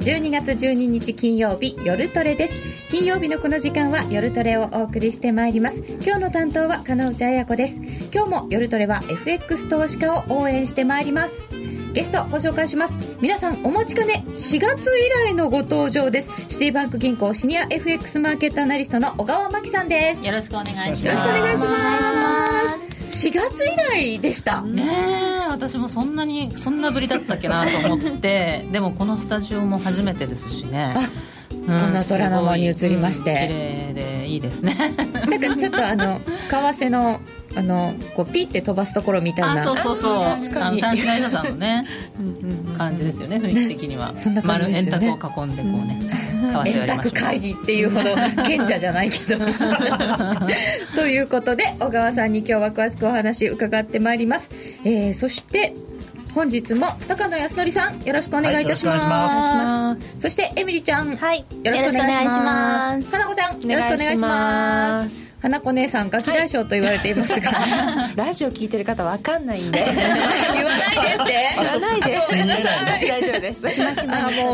12月12日金曜日夜トレです。金曜日のこの時間は夜トレをお送りしてまいります。今日の担当は金内彩子です。今日も夜トレは FX 投資家を応援してまいります。ゲストご紹介します。皆さんお待ちかね4月以来のご登場です。シティバンク銀行シニア FX マーケットアナリストの小川真紀さんです。よろしくお願いします。よろしくお願いします4月以来でした。ねえ私もそんなにそんなぶりだったっけなと思って。でもこのスタジオも初めてですしね。この虎ノ門に移りまして、綺麗でいいですね。なんかちょっとあの 為替のあのこうピッて飛ばすところみたいな。そうそうそう。確かに。男子会社さんのね感じですよね雰囲気的には、そんな感じですよね。丸円卓を囲んでこうね、円卓会議っていうほど賢者じゃないけど。ということで小川さんに今日は詳しくお話伺ってまいります、えー、そして本日も高野康則さんよろしくお願いいたします。はい、そしてエミリちゃん、はい、よろしくお願いします。かなこちゃんよろしくお願いします花子姉さんガキ大将と言われていますが、はい、ラジオ聞いてる方わかんないんで。言わないでって。言わないで。ごめんなさい。大丈夫です。しましまあも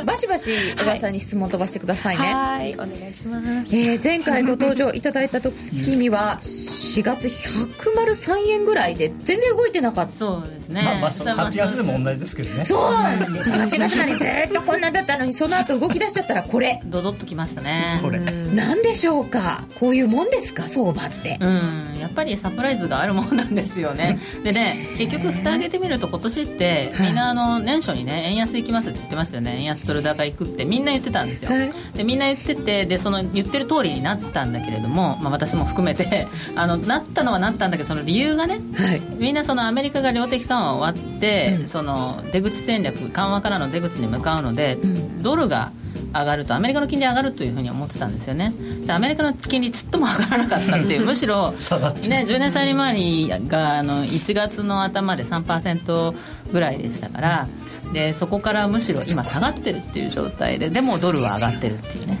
うバシバシ小川さんに質問飛ばしてくださいね。はい。お願いします、えー、前回ご登場いただいた時には4月103円ぐらいで全然動いてなかった。そうですね。まあまあ8月でも同じですけどね。そうなんです。8月なりずっとこんなだったのにその後動き出しちゃったらこれ。ドドッときましたね。これ何でしょうか？こういうもんですか相場って。うんやっぱりサプライズがあるもんなんですよね。でね結局蓋開けてみると今年ってみんなあの年初にね円安行きますって言ってましたよね。円安ドル高行くってみんな言ってたんですよ、はい、でみんな言っててでその言ってる通りになったんだけれども、まあ、私も含めて あのなったのはなったんだけどその理由がね、はい、みんなそのアメリカが量的緩和終わって、うん、その出口戦略緩和からの出口に向かうので、うん、ドルが上がるとアメリカの金利上がるというふうに思ってたんですよね。アメリカの金利ちっとも上がらなかったっていう むしろ、ね、10年債利回りがあの1月の頭で3%ぐらいでしたからでそこからむしろ今下がってるっていう状態ででもドルは上がってるっていうね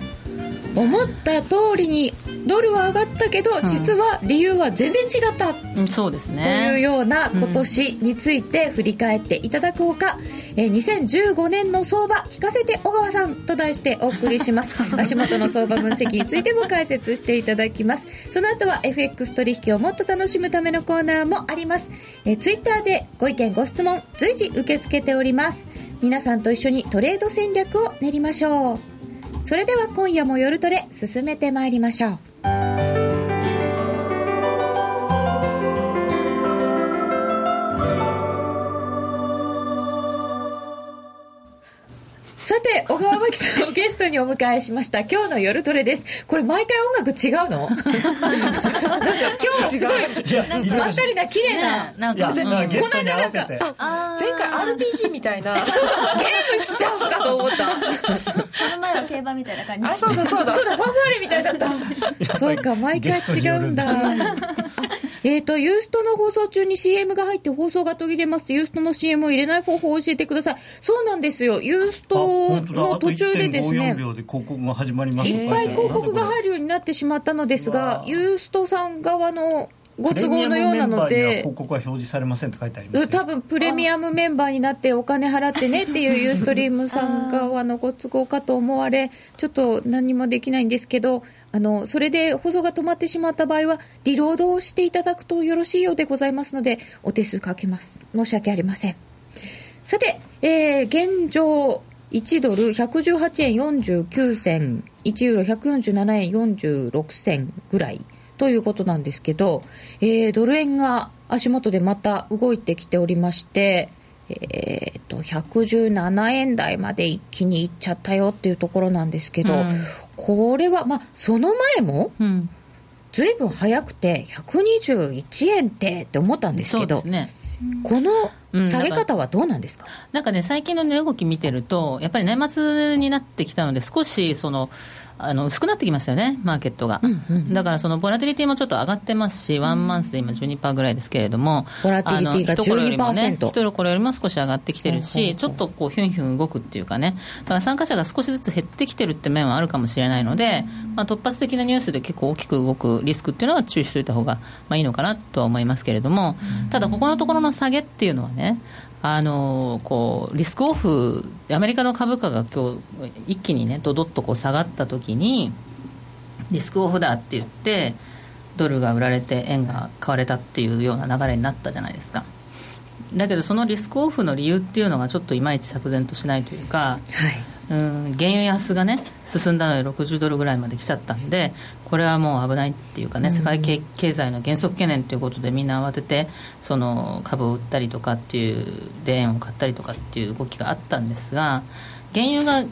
思った通りにドルは上がったけど、実は理由は全然違った、うん、そうですね。というような今年について振り返っていただくほか、うん、えー、2015年の相場聞かせて小川さんと題してお送りします。足元の相場分析についても解説していただきます。その後は FX 取引をもっと楽しむためのコーナーもあります、えー、ツイッターでご意見ご質問随時受け付けております。皆さんと一緒にトレード戦略を練りましょうそれでは今夜も夜トレ進めてまいりましょう。て小川真紀さんをゲストにお迎えしました。今日の夜トレです。これ毎回音楽違うの？なんか今日すごいまったりな綺麗な、ね、なんか、この間なんかそう前回 RPG みたいな。そうゲームしちゃうかと思った。その前は競馬みたいな感じ。あそうだそうだ。そうだ。ファンファーレみたいだった。そうか毎回違うんだえっ、ー、と、ユーストの放送中に CM が入って放送が途切れます。ユーストの CM を入れない方法を教えてください。そうなんですよ。ユーストの途中でですね。秒で広告が始まりますいっぱい広告が入るようになってしまったのですが、ユーストさん側のご都合のようなので広告は表示されませんって書いてあります多分プレミアムメンバーになってお金払ってねっていうユーストリームさん側のご都合かと思われちょっと何もできないんですけどあのそれで放送が止まってしまった場合はリロードをしていただくとよろしいようでございますのでお手数かけます。申し訳ありません。さて、えー、現状1ドル118円49銭1ユーロ147円46銭ぐらいということなんですけど、えー、ドル円が足元でまた動いてきておりまして、えー、と117円台まで一気にいっちゃったよっていうところなんですけど、うん、これは、まあ、その前も、ずいぶん早くて121円ってって思ったんですけど。ね、この下げ方はどうなんですか、うん、なんかね、最近の値動き見てると、やっぱり年末になってきたので、少しそのあの薄くなってきましたよね、マーケットが。うんうん、だからそのボラティリティもちょっと上がってますし、ワンマンスで今12%ぐらいですけれども、ボラティリティが12%。一頃これよりも少し上がってきてるし、ちょっとこうヒュンヒュン動くっていうかね、だから参加者が少しずつ減ってきてるって面はあるかもしれないので、まあ、突発的なニュースで結構大きく動くリスクっていうのは注意しておいた方がまあいいのかなとは思いますけれども、ただここのところの下げっていうのはね、あのこうリスクオフアメリカの株価が今日一気にねどどっとこう下がった時にリスクオフだって言ってドルが売られて円が買われたっていうような流れになったじゃないですか。だけどそのリスクオフの理由っていうのがちょっといまいち釈然としないというか、はい。うん原油安がね進んだので60ドルぐらいまで来ちゃったんでこれはもう危ないっていうかね、世界経経済の減速懸念ということでみんな慌ててその株を売ったりとかっていうで円を買ったりとかっていう動きがあったんですが原油が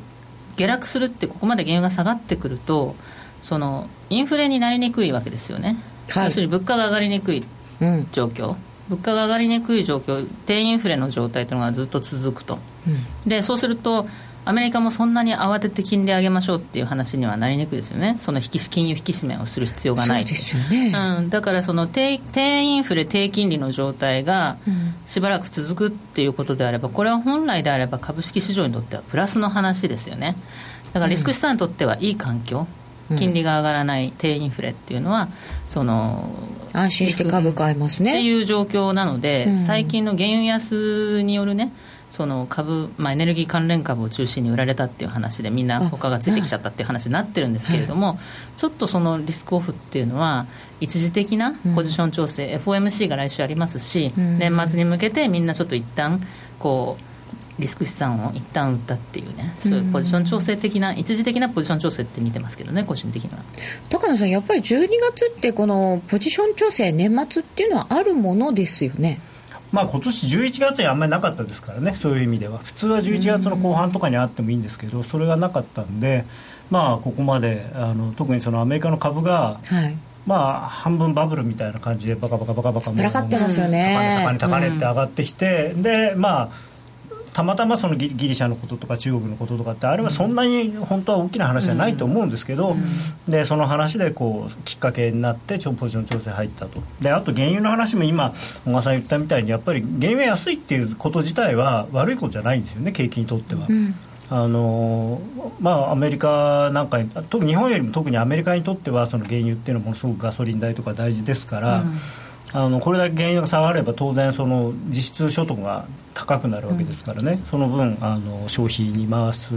下落するってここまで原油が下がってくるとそのインフレになりにくいわけですよね、はい。要するに物価が上がりにくいうん。状況。物価が上がりにくい状況低インフレの状態というのがずっと続くと、でそうするとアメリカもそんなに慌てて金利上げましょうっていう話にはなりにくいですよね。その引き金融引き締めをする必要がないそうですよね。うん、だからその低低インフレ低金利の状態がしばらく続くっていうことであればこれは本来であれば株式市場にとってはプラスの話ですよね。だからリスク資産にとってはいい環境、金利が上がらない低インフレっていうのはその安心して株買えますってねいう状況なので、うん。最近の原油安によるねその株、まあ、エネルギー関連株を中心に売られたっていう話でみんなあ他がついてきちゃったっていう話になってるんですけれども、ちょっとそのリスクオフっていうのは一時的なポジション調整、FOMC が来週ありますし、うん。年末に向けてみんなちょっと一旦こうリスク資産を一旦売ったっていうねそういうポジション調整的な一時的なポジション調整って見てますけどね個人的には。高野さんやっぱり12月ってこのポジション調整年末っていうのはあるものですよねまあ今年11月にあんまりなかったですからねそういう意味では。普通は11月の後半とかにあってもいいんですけどそれがなかったんでまあここまであの特にそのアメリカの株がはい。まあ半分バブルみたいな感じでバカバカバカバカ高値高値高値って上がってきて、でまあたまたまそのギリシャのこととか中国のこととかってあれはそんなに本当は大きな話じゃないと思うんですけど、でその話でこうきっかけになってポジション調整入ったと。であと原油の話も今小川さん言ったみたいにやっぱり原油安いっていうこと自体は悪いことじゃないんですよね景気にとっては。あのまあ、アメリカなんかに特に日本よりも特にアメリカにとってはその原油っていうのはものすごくガソリン代とか大事ですから、あのこれだけ原油が下がれば当然その実質所得が高くなるわけですからね、その分あの消費に回す、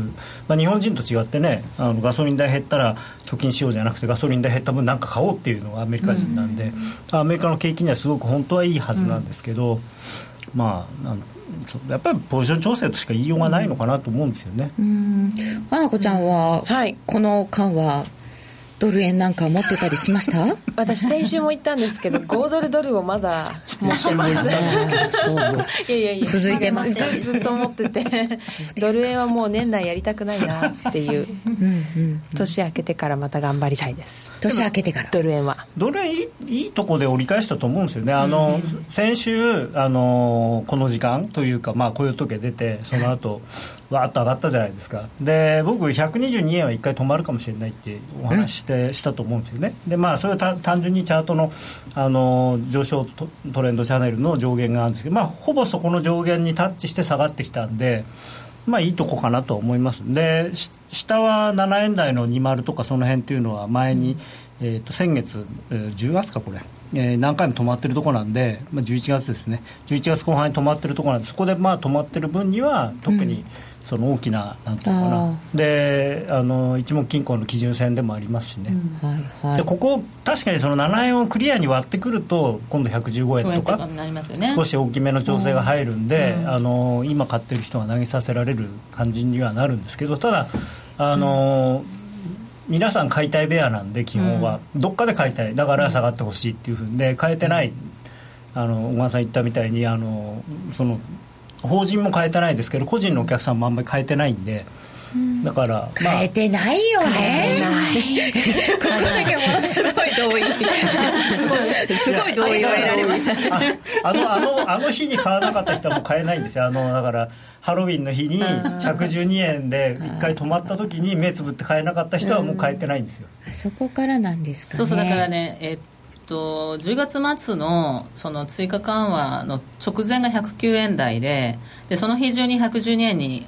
まあ、日本人と違ってねあのガソリン代減ったら貯金しようじゃなくてガソリン代減った分なんか買おうっていうのがアメリカ人なんで、アメリカの景気にはすごく本当はいいはずなんですけど、まあなんそうやっぱりポジション調整としか言いようがないのかなと思うんですよね。うん。花子ちゃんは、はい。この間はドル円なんか持ってたりしました？私先週も言ったんですけど 5ドルドルをまだ持ってます。いやいやいや続いてます。ずずっと持ってて。ドル円はもう年内やりたくないなっていう。うんうん年明けてからまた頑張りたいです。年明けてから。ドル円は。ドル円いいいいとこで折り返したと思うんですよね、あの先週あの、この時間というか、まあ、雇用統計出て、その後わーっと上がったじゃないですか、で僕、122円は1回止まるかもしれないってお話しして、したと思うんですよね、でまあ、それは単純にチャートのあの上昇トレンドチャンネルの上限があるんですけど、まあ、ほぼそこの上限にタッチして下がってきたんで。まあいいとこかなと思います。で下は7円台の20とかその辺っていうのは前に、えー、と先月、えー10月かこれ、え何回も止まってるとこなんで、まあ、11月ですね。11月後半に止まってるとこなんでそこでまあ止まってる分には特にその大きな、なんていうのかあなであの一目均衡の基準線でもありますしね、はいはい。でここ確かにその7円をクリアに割ってくると今度115円とかね。少し大きめの調整が入るんで、あの今買ってる人が投げさせられる感じにはなるんですけどただあの、皆さん買いたいベアなんで基本は、どっかで買いたい。だから下がってほしいっていうふうで買えてない、あの小川さん言ったみたいにあのその法人も買えてないですけど個人のお客さんもあんまり買えてないんで、だから、まあ変えてないよね。ここだけものすごい同意。すごいすごい同意を得られました。ああのあのあの日に買わなかった人はもう買えないんですよ。あのだからハロウィンの日に112円で1回止まった時に目つぶって買えなかった人はもう買えてないんですよ、あそこからなんですかね。そうそうだからねえっと10月末のその追加緩和の直前が109円台ででその日中に112円に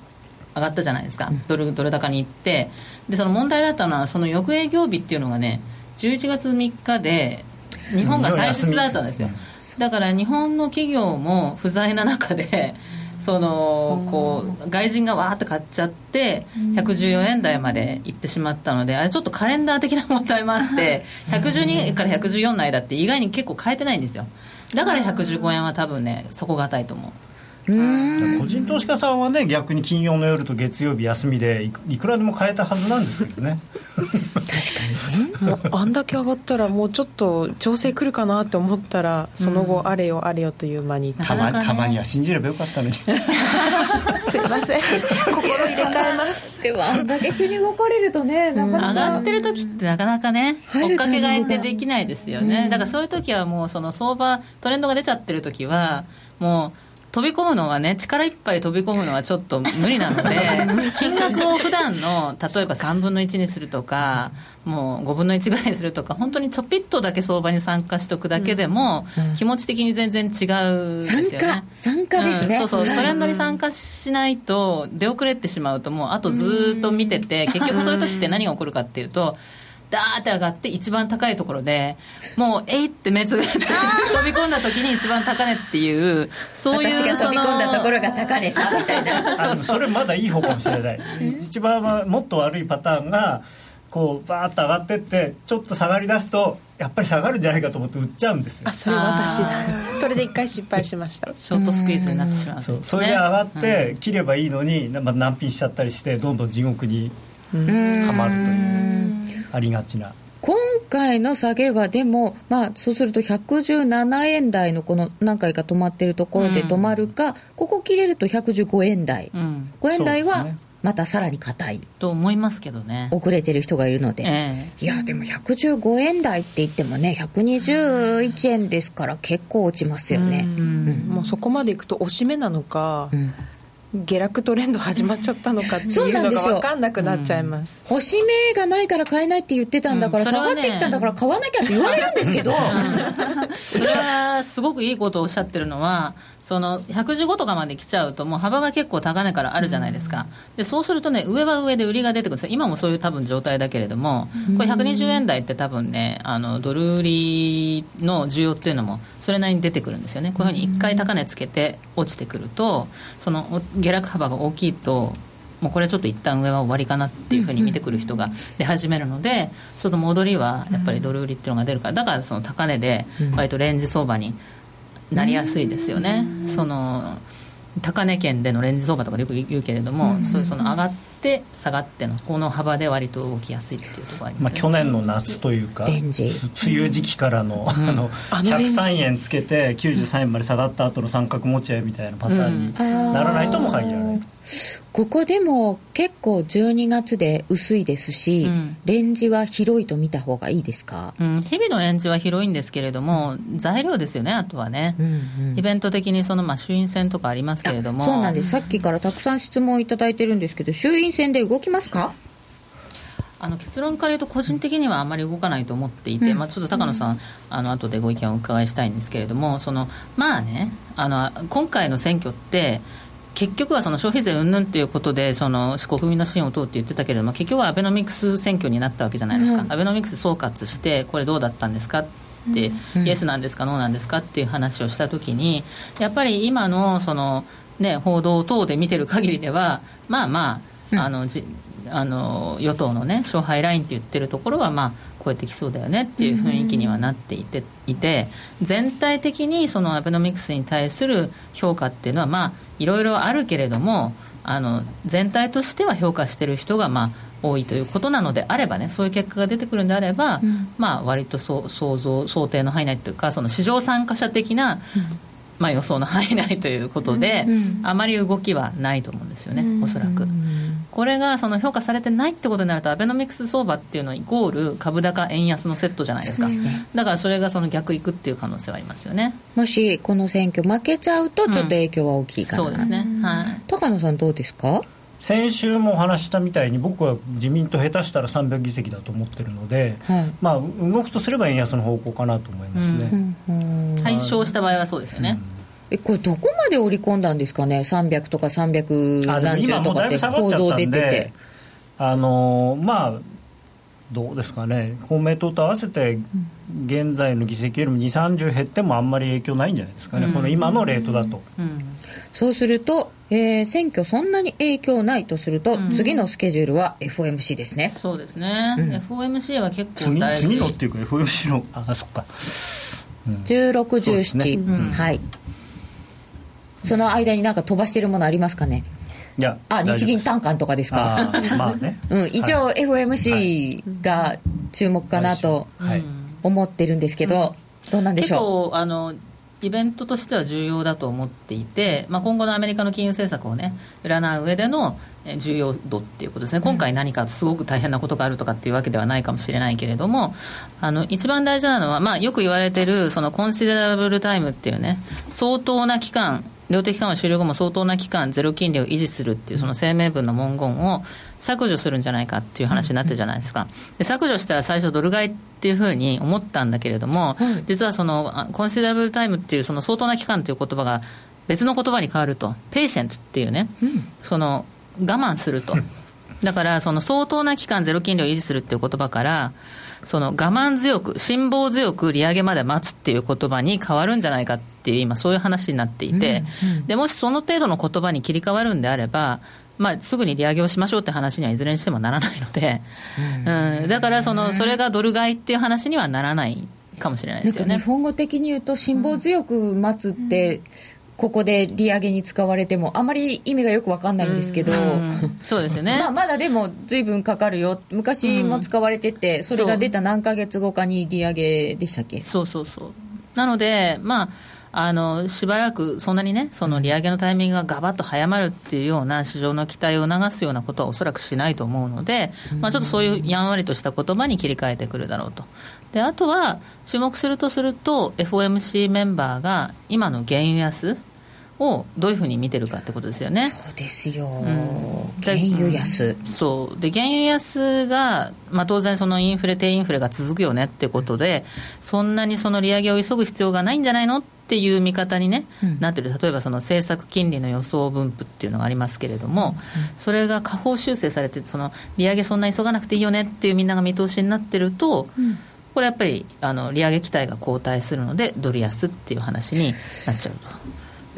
上がったじゃないですか、ドルドル高に行って。でその問題だったのはその翌営業日っていうのがね11月3日で日本が祭日だったんですよ。だから日本の企業も不在な中でそのこう外人がわーって買っちゃって114円台まで行ってしまったのであれちょっとカレンダー的な問題もあって112円から114の間って意外に結構変えてないんですよ。だから115円は多分ね底堅いと思う個人投資家さんはね逆に金曜の夜と月曜日休みでいくらでも買えたはずなんですけどね。確かにね。あんだけ上がったらもうちょっと調整来るかなと思ったらその後あれよあれよという間に、たまたまには信じればよかったのに。すいません。心入れ替えます。でもあんだけ急に動かれるとねなかなか。上がってる時ってなかなかね追っかけ買いってできないですよね、だからそういう時はもうその相場トレンドが出ちゃってる時はもう飛び込むのはね力いっぱい飛び込むのはちょっと無理なので 金額を普段の例えば3分の1にするとかもう5分の1ぐらいにするとか本当にちょぴっとだけ相場に参加しておくだけでも、気持ち的に全然違うですよね。参加ですね、うん、そうそう。トレンドに参加しないと出遅れてしまうともうあとずっと見てて結局そういう時って何が起こるかっていうとダーって上がって一番高いところでもうえいって目つぶって飛び込んだ時に一番高値っていうそういう私が飛び込んだところが高値さみたいな。それまだいい方かもしれない。一番はもっと悪いパターンがこうバーッと上がってってちょっと下がりだすとやっぱり下がるんじゃないかと思って売っちゃうんですよ。あそれ私だ。それで一回失敗しました。ショートスクイーズになってしまう、ね、そうそれで上がって切ればいいのに、まあ、難品しちゃったりしてどんどん地獄にはまるというありがちな。今回の下げはでも、まあ、そうすると117円台のこの何回か止まってるところで止まるか、うん、ここ切れると115円台、うん、5円台はまたさらに硬い。と思いますけどね。遅れてる人がいるので、えー、いやでも115円台って言ってもね121円ですから結構落ちますよね、うん、もうそこまでいくと押し目なのか、下落トレンド始まっちゃったのかっていうのが分かんなくなっちゃいます、うん、星目がないから買えないって言ってたんだから、うん、下がってきたんだから買わなきゃって言われるんですけど、それはすごくいいことをおっしゃってるのはその115とかまで来ちゃうともう幅が結構高値からあるじゃないですか、でそうするとね上は上で売りが出てくる。んです今もそういう多分状態だけれどもこれ120円台って多分ねあのドル売りの需要っていうのもそれなりに出てくるんですよね。こういうふうに1回高値つけて落ちてくるとその下落幅が大きいともうこれちょっと一旦上は終わりかなっていうふうに見てくる人が出始めるので、その戻りはやっぱりドル売りっていうのが出るからだからその高値で割とレンジ相場になりやすいですよね。その高値圏でのレンジ相場とかでよく言うけれども、そういうその上がって下がってのこの幅で割と動きやすいっていうところあります、ね、まあ、去年の夏というか梅雨時期からの,、あの103円つけて93円まで下がった後の三角持ち合いみたいなパターンにならないとも限らない。ここでも結構12月で薄いですし、うん、レンジは広いと見た方がいいですか、うん、日々のレンジは広いんですけれども材料ですよねあとはね、うんうん、イベント的にその、まあ、衆院選とかありますけれども。そうなんです。さっきからたくさん質問をいただいてるんですけど衆院選で動きますか？あの結論から言うと個人的にはあまり動かないと思っていて、うん、まあ、ちょっと高野さん、あの後でご意見をお伺いしたいんですけれどもそのまあねあの今回の選挙って結局はその消費税云々っていうことでその国民の信を問うって言ってたけれども結局はアベノミクス選挙になったわけじゃないですか、うん、アベノミクス総括してこれどうだったんですか？って、うん、イエスなんですか？ノーなんですか？っていう話をしたときにやっぱり今のその、ね、報道等で見てる限りではまあまああのじあの与党の、ね、勝敗ラインって言ってるところは、まあ、超えてきそうだよねっていう雰囲気にはなっていていて全体的にそのアベノミクスに対する評価っていうのは、まあ、いろいろあるけれどもあの全体としては評価してる人が、まあ、多いということなのであればねそういう結果が出てくるんであれば、うん、まあ割とそ想像想定の範囲内というかその市場参加者的な、うん、まあ、予想の範囲内ということで、うん、あまり動きはないと思うんですよね、おそらく。これがその評価されてないってことになるとアベノミクス相場っていうのはイコール株高円安のセットじゃないですか、ね、だからそれがその逆いくっていう可能性はありますよね。もしこの選挙負けちゃうとちょっと影響は大きいかな、うん、そうですね、はい、高野さんどうですか？先週もお話したみたいに僕は自民党下手したら300議席だと思ってるので、はい、まあ、動くとすれば円安の方向かなと思いますね、うん、対象した場合はそうですよね、うんえこれどこまで織り込んだんですかね？300とか300何十とかって報道出てて。あのまあどうですかね、公明党と合わせて、現在の議席よりも2、30減ってもあんまり影響ないんじゃないですかね、うん、この今のレートだと。うん、そうすると、えー、選挙、そんなに影響ないとすると、うん、次のスケジュールは FOMC ですね。そうですね、うん、FOMC は結構大事。次のっていうか、FOMC の、あ、そっか。うん、16、17、ね、はい。その間になんか飛ばしてるものありますかね？いやあ日銀短観とかですか、まあね。うん、一応 FOMC が注目かなと思ってるんですけど、どうなんでしょう？結構あのイベントとしては重要だと思っていて、まあ、今後のアメリカの金融政策をね占う上での重要度っていうことですね。今回何かすごく大変なことがあるとかっていうわけではないかもしれないけれどもあの一番大事なのは、まあ、よく言われてるそのコンシデラブルタイムっていうね相当な期間量的緩和終了後も相当な期間ゼロ金利を維持するっていうその声明文の文言を削除するんじゃないかっていう話になってるじゃないですか。で削除したら最初ドル買いっていうふうに思ったんだけれども、実はそのコンシダラブルタイムっていうその相当な期間という言葉が別の言葉に変わると、 patient っていうね、その我慢すると。だからその相当な期間ゼロ金利を維持するっていう言葉から、その我慢強く、辛抱強く利上げまで待つっていう言葉に変わるんじゃないかっていう、今、そういう話になっていて、うんうん、でもしその程度の言葉に切り替わるんであれば、まあ、すぐに利上げをしましょうって話にはいずれにしてもならないので、うん、だからその、それがドル買いっていう話にはならないかもしれないですよね。日本語的に言うと、辛抱強く待つって、ここで利上げに使われても、あまり意味がよく分かんないんですけど、そうですよね、まあ、まだでも、ずいぶんかかるよ、昔も使われてて、それが出た何ヶ月後かに利上げでしたっけ？そうそうそう。なので、まあ、あのしばらくそんなにね、その利上げのタイミングががばっと早まるっていうような市場の期待を促すようなことはおそらくしないと思うので、まあ、ちょっとそういうやんわりとした言葉に切り替えてくるだろうと。であとは注目するとすると FOMC メンバーが今の原油安をどういうふうに見てるかってことですよね。そうですよ、うん、原油安、うん、そう。で原油安が、まあ、当然、そのインフレ、低インフレが続くよねってことで、そんなにその利上げを急ぐ必要がないんじゃないのっていう見方にね、うん、なってる、例えばその政策金利の予想分布っていうのがありますけれども、それが下方修正されて、その利上げそんな急がなくていいよねっていうみんなが見通しになってると、これやっぱりあの利上げ期待が後退するので、ドル安っていう話になっちゃう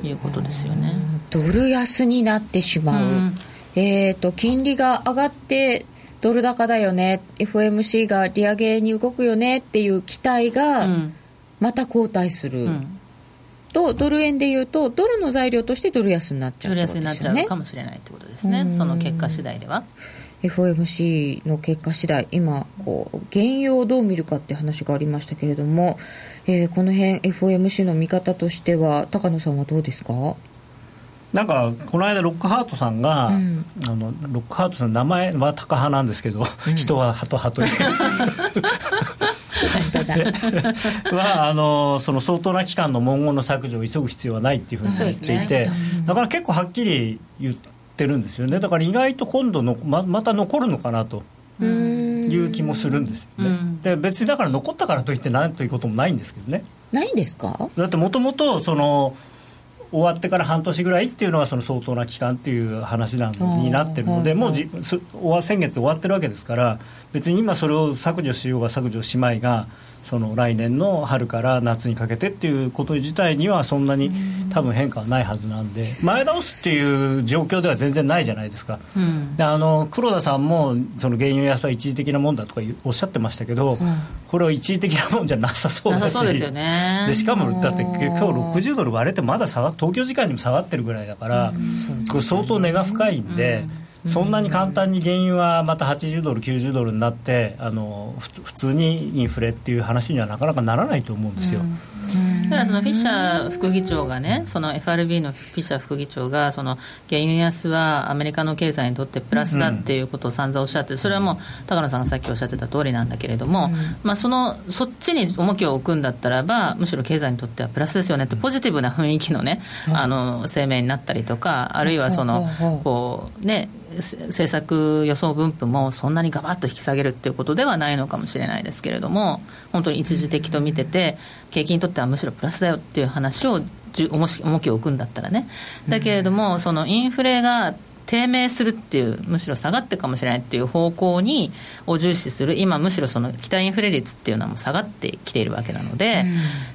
と。いうことですよね。ドル安になってしまう、うん、えーと、金利が上がってドル高だよね。FOMC が利上げに動くよねっていう期待がまた後退する、うん、とドル円でいうとドルの材料としてドル安になっちゃう、ね、ドル安になっちゃうかもしれないってことですね。その結果次第では。FOMC の結果次第今こう原油をどう見るかって話がありましたけれども、えー、この辺 FOMC の見方としては高野さんはどうですか？なんかこの間ロックハートさんが、うん、あのロックハートさん名前は高派なんですけど、うん、人はハトハト はあのその相当な期間の文言の削除を急ぐ必要はないっていうふうに言っていて、ね、だから結構はっきり言ってってるんですよね。だから意外と今度のままた残るのかなという気もするんですよね。で別にだから残ったからといって何ということもないんですけどね。ないんですか？だってもともとその終わってから半年ぐらいっていうのはその相当な期間っていう話なになってるので、もうじ先月終わってるわけですから別に今それを削除しようが削除しまいがその来年の春から夏にかけてっていうこと自体にはそんなに多分変化はないはずなんで前倒すっていう状況では全然ないじゃないですか、うん、であの黒田さんもその原油安は一時的なもんだとかおっしゃってましたけど、うん、これは一時的なもんじゃなさそうだしでしかもだって今日60ドル割れてまだ下が東京時間にも下がってるぐらいだから、これ相当値が深いんで。そんなに簡単に原油はまた80ドル、90ドルになってあの普通にインフレっていう話にはなかなかならないと思うんですよ。だからそのフィッシャー副議長がね、その FRB のフィッシャー副議長が、その原油安はアメリカの経済にとってプラスだっていうことを散々おっしゃって、それはもう高野さんがさっきおっしゃってた通りなんだけれども、まあ、そのそっちに重きを置くんだったらば、むしろ経済にとってはプラスですよねって、ポジティブな雰囲気のね、あの声明になったりとか、あるいはその、こうね、政策予想分布もそんなにがばっと引き下げるっていうことではないのかもしれないですけれども、本当に一時的と見てて、景気にとってはむしろプラスだよっていう話を重きを置くんだったらね、だけれども、そのインフレが低迷するっていうむしろ下がってかもしれないっていう方向にを重視する今むしろその期待インフレ率っていうのはもう下がってきているわけなので、うん、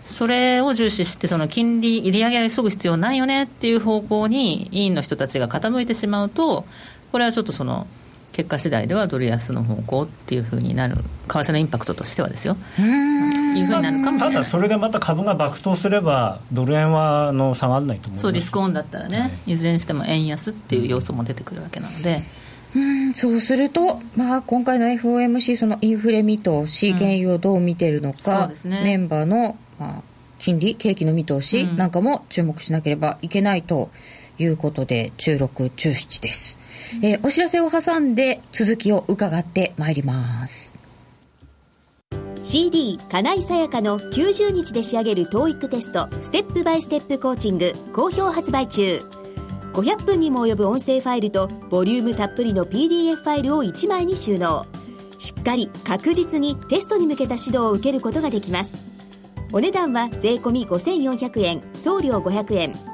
それを重視してその金利利上げを急ぐ必要ないよねっていう方向に委員の人たちが傾いてしまうとこれはちょっとその結果次第ではドル安の方向っていうふうになる為替のインパクトとしてはですよ。いうふうになるかもしれない。ただそれでまた株が爆投すればドル円はの下がらないと思います。そうリスクオンだったらね、はい、いずれにしても円安っていう要素も出てくるわけなので。うん。そうすると、まあ、今回の FOMC そのインフレ見通し、原油をどう見てるのか、うんね、メンバーの、まあ、金利景気の見通しなんかも注目しなければいけないということで、中6、中7です。えー、お知らせを挟んで続きを伺ってまいります。CD 金井さやかの90日で仕上げる TOEIC テストステップバイステップコーチング好評発売中。500分にも及ぶ音声ファイルとボリュームたっぷりの PDF ファイルを1枚に収納。しっかり確実にテストに向けた指導を受けることができます。お値段は税込5400円送料500円。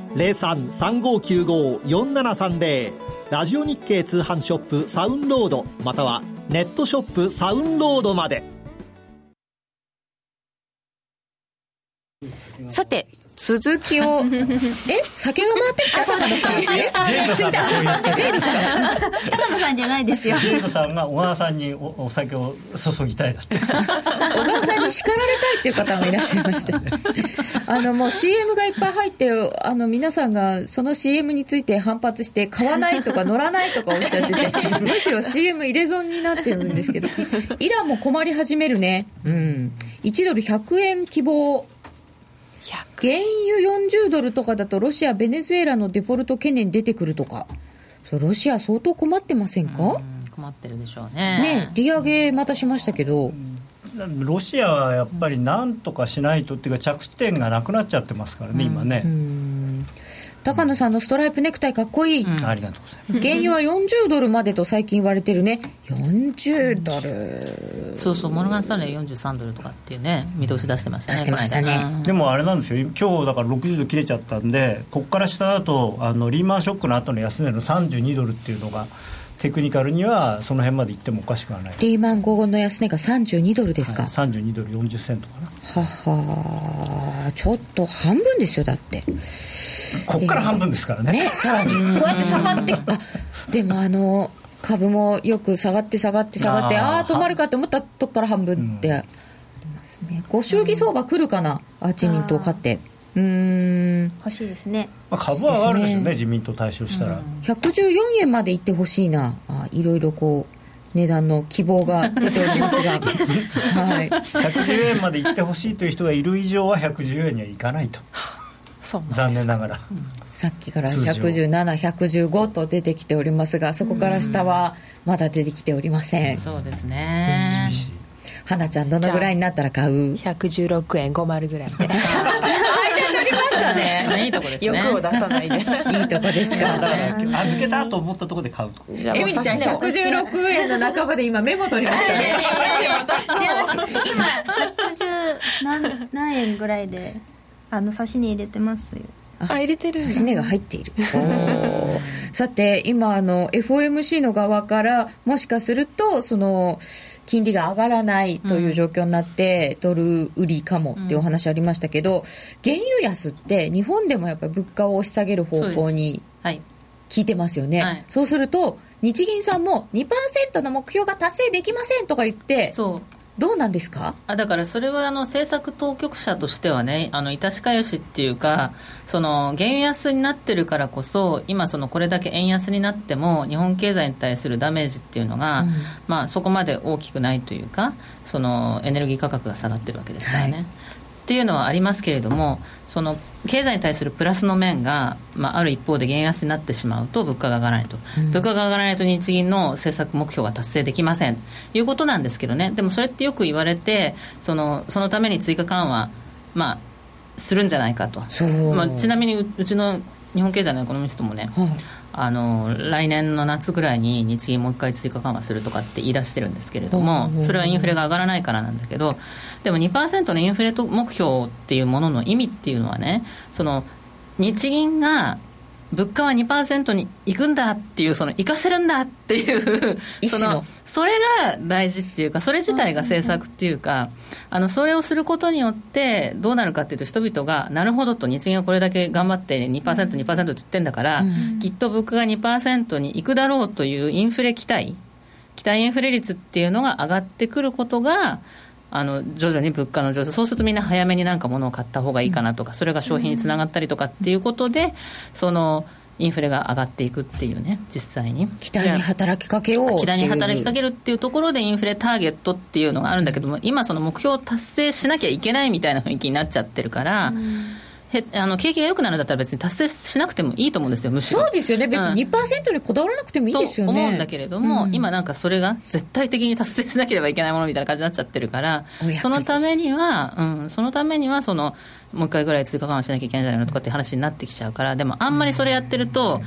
0335954730ラジオ日経通販ショップサウンロードまたはネットショップサウンロードまでさて続きを、え？酒が回ってきた？高野さんですね。ジェイドさんがそう言ってジェイドさん高野さんじゃないですよ。ジェイドさんが小川さんにおお酒を注ぎたいだって。小川さんに叱られたいっていう方もいらっしゃいました。あの、もう CM がいっぱい入って、あの、皆さんがその CM について反発して、買わないとか乗らないとかおっしゃってて、むしろ CM 入れ損になってるんですけど、イランも困り始めるね。うん。1ドル100円希望。原油40ドルとかだとロシア、ベネズエラのデフォルト懸念出てくるとかロシア相当困ってませんか？困ってるでしょうねね利上げまたしましたけどロシアはやっぱりなんとかしないとっていうか着地点がなくなっちゃってますからね、今ね。高野さんのストライプネクタイかっこいい、うん、ありがとうございます原油は40ドルまでと最近言われてるね。40ドル。そうそうモルガン・スタンレー43ドルとかっていうね見通し出してましたね出してましたね。でもあれなんですよ。今日だから60ドル切れちゃったんでここから下だとあのリーマンショックの後の安値の32ドルっていうのがテクニカルにはその辺まで行ってもおかしくはない。リーマン午後の安値が32ドルですか、はい、32ドル40セントかな。ははちょっと半分ですよだって。こっから半分ですからね。ねさらに。こうやって下がってきた。でもあの株もよく下がって下がって下がってああ止まるかと思ったとこから半分って。ありますね、ご祝儀相場来るかな、あ自民党勝って。うん。欲しいですね、まあ、株は上がるんですよね、ね。自民党対象したら、うん、114円までいってほしいな。あいろいろこう値段の希望が出ておりますが、はい、110円までいってほしいという人がいる以上は110円にはいかないと。残念ながら、うん、さっきから117、115と出てきておりますがそこから下はまだ出てきておりません、そうですね、花ちゃんどのぐらいになったら買う？116円50ぐらい。で したね。いいとこですね。欲を出さないで。いいとこですか。抜けたと思ったところで買うと。えみちゃん、116円の半ばで今メモ取りましたね。今、110何円ぐらいで、あの、刺しに入れてますよ。あ入れてる刺し値が入っている。さて今あの FOMC の側からもしかするとその金利が上がらないという状況になって、ドル売りかもっていうお話ありましたけど、原油安って日本でもやっぱり物価を押し下げる方向に聞いてますよね。はい、そうすると日銀さんも2%の目標が達成できませんとか言ってそうどうなんですか？あだからそれはあの政策当局者としてはね、あの致し返しっていうか、その原安になってるからこそ、今、そのこれだけ円安になっても、日本経済に対するダメージっていうのが、うん、まあ、そこまで大きくないというか、そのエネルギー価格が下がってるわけですからね。はいっっていうのはありますけれどもその経済に対するプラスの面が、まあ、ある一方で減圧になってしまうと物価が上がらないと、うん、物価が上がらないと日銀の政策目標が達成できません。ということなんですけどね。でもそれってよく言われてそのそのために追加緩和、まあ、するんじゃないかと、まあ、ちなみにうちの日本経済のエコノミストもね、はいあの来年の夏ぐらいに日銀もう一回追加緩和するとかって言い出してるんですけれども、それはインフレが上がらないからなんだけど、でも2%のインフレ目標っていうものの意味っていうのはね、その日銀が物価は2%に行くんだっていう、その行かせるんだっていうその、それが大事っていうか、それ自体が政策っていうか、あの、それをすることによって、どうなるかっていうと、人々が、なるほどと、日銀がこれだけ頑張って2%、2%って言ってんだから、きっと物価が2%に行くだろうというインフレ期待、期待インフレ率っていうのが上がってくることが、あの徐々に物価の上昇。そうするとみんな早めになんか物を買った方がいいかなとか、それが消費につながったりとかっていうことでそのインフレが上がっていくっていうね実際に。期待に働きかけよう。期待に働きかけるっていうところでインフレターゲットっていうのがあるんだけども今その目標を達成しなきゃいけないみたいな雰囲気になっちゃってるから、うんへあの景気が良くなるんだったら別に達成しなくてもいいと思うんですよ、むしろ。そうですよね、別に2%にこだわらなくてもいいですよね。と思うんだけれども、うん、今なんかそれが絶対的に達成しなければいけないものみたいな感じになっちゃってるから、そのためには、うん、そのためには、その、もう一回ぐらい追加緩和しなきゃいけないんじゃないのとかって話になってきちゃうから、でもあんまりそれやってると、うん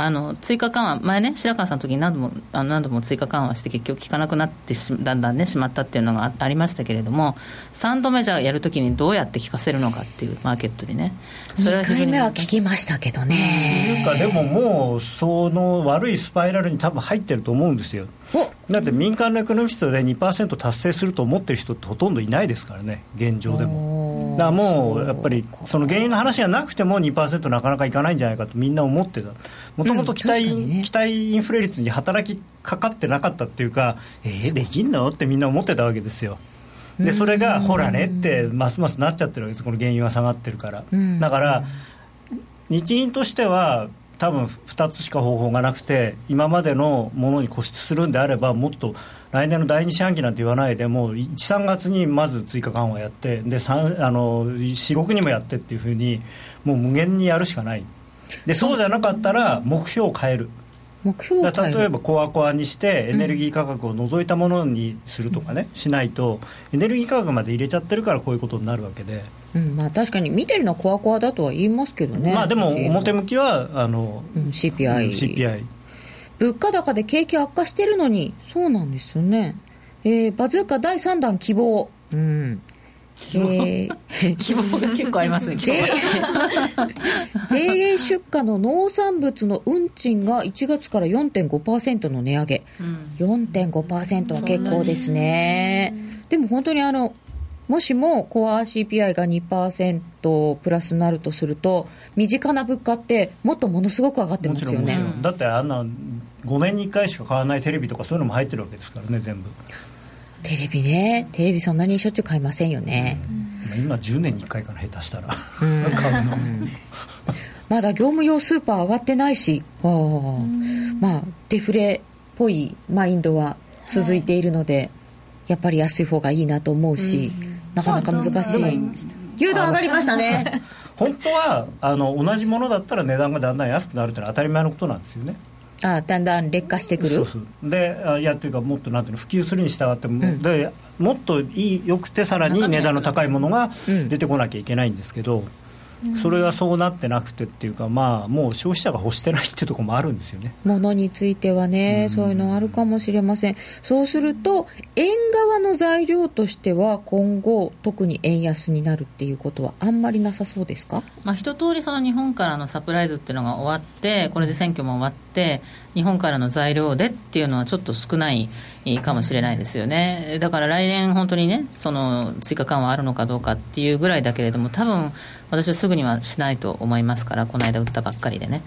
あの追加緩和、前ね、白川さんの時に何度もあの何度も追加緩和して、結局効かなくなってしだんだんね、しまったっていうのがありましたけれども、3度目じゃやるときにどうやって効かせるのかっていう、マーケットにね、それは2回目は聞きましたけどね。っていうか、でももう、その悪いスパイラルに多分入ってると思うんですよ。だって民間のエコノミストで2%達成すると思ってる人ってほとんどいないですからね、現状でも。だからもうやっぱり、その原因の話がなくても2%なかなかいかないんじゃないかとみんな思ってた。もともと期待、うんね、期待インフレ率に働きかかってなかったっていうか、えー、できんの？ってみんな思ってたわけですよ。でそれがほらねってますますなっちゃってるわけです。この原油が下がってるから、だから日銀としては多分2つしか方法がなくて今までのものに固執するんであればもっと来年の第2四半期なんて言わないでもう13月にまず追加緩和やってで46にもやってっていうふうにもう無限にやるしかない。でそうじゃなかったら目標を変える目標を例えばコアコアにしてエネルギー価格を除いたものにするとかね、うん、しないとエネルギー価格まで入れちゃってるからこういうことになるわけで、うんまあ、確かに見てるのはコアコアだとは言いますけどねまあでも表向きはあの、うん、CPI, CPI 物価高で景気悪化してるのにそうなんですよね、えー、バズーカ第3弾希望。うんえー、希望が結構ありますね JA 出荷の農産物の運賃が1月から4.5%の値上げ、うん、4.5%は結構ですね。でも本当にあのもしもコア CPI が2%プラスになるとすると身近な物価ってもっとものすごく上がってますよね。だってあんな5年に1回しか買わないテレビとかそういうのも入ってるわけですからね全部テレビね。テレビそんなにしょっちゅう買いませんよね、うん、今10年に1回かな下手したら。買うの。まだ業務用スーパー上がってないし。まあデフレっぽいマインドは続いているので、はい、やっぱり安い方がいいなと思うし、なかなか難しい。牛丼上がりましたね。本当はあの同じものだったら値段がだんだん安くなるってのは当たり前のことなんですよねあだんだん劣化してくる？でいやというかもっとなんていうの普及するに従っても、うん、でもっといいよくてさらに値段の高いものが出てこなきゃいけないんですけど、それがそうなってなくてっていうか、まあ、もう消費者が欲してないっていうところもあるんですよね。ものについてはね、うん、そういうのあるかもしれません、そうすると、円側の材料としては、今後、特に円安になるっていうことは、あんまりなさそうですか、まあ、一通りその日本からのサプライズっていうのが終わって、これで選挙も終わって、日本からの材料でっていうのはちょっと少ないかもしれないですよね、だから来年、本当にね、その追加緩和あるのかどうかっていうぐらいだけれども、多分私はすぐにはしないと思いますから、この間打ったばっかりでね、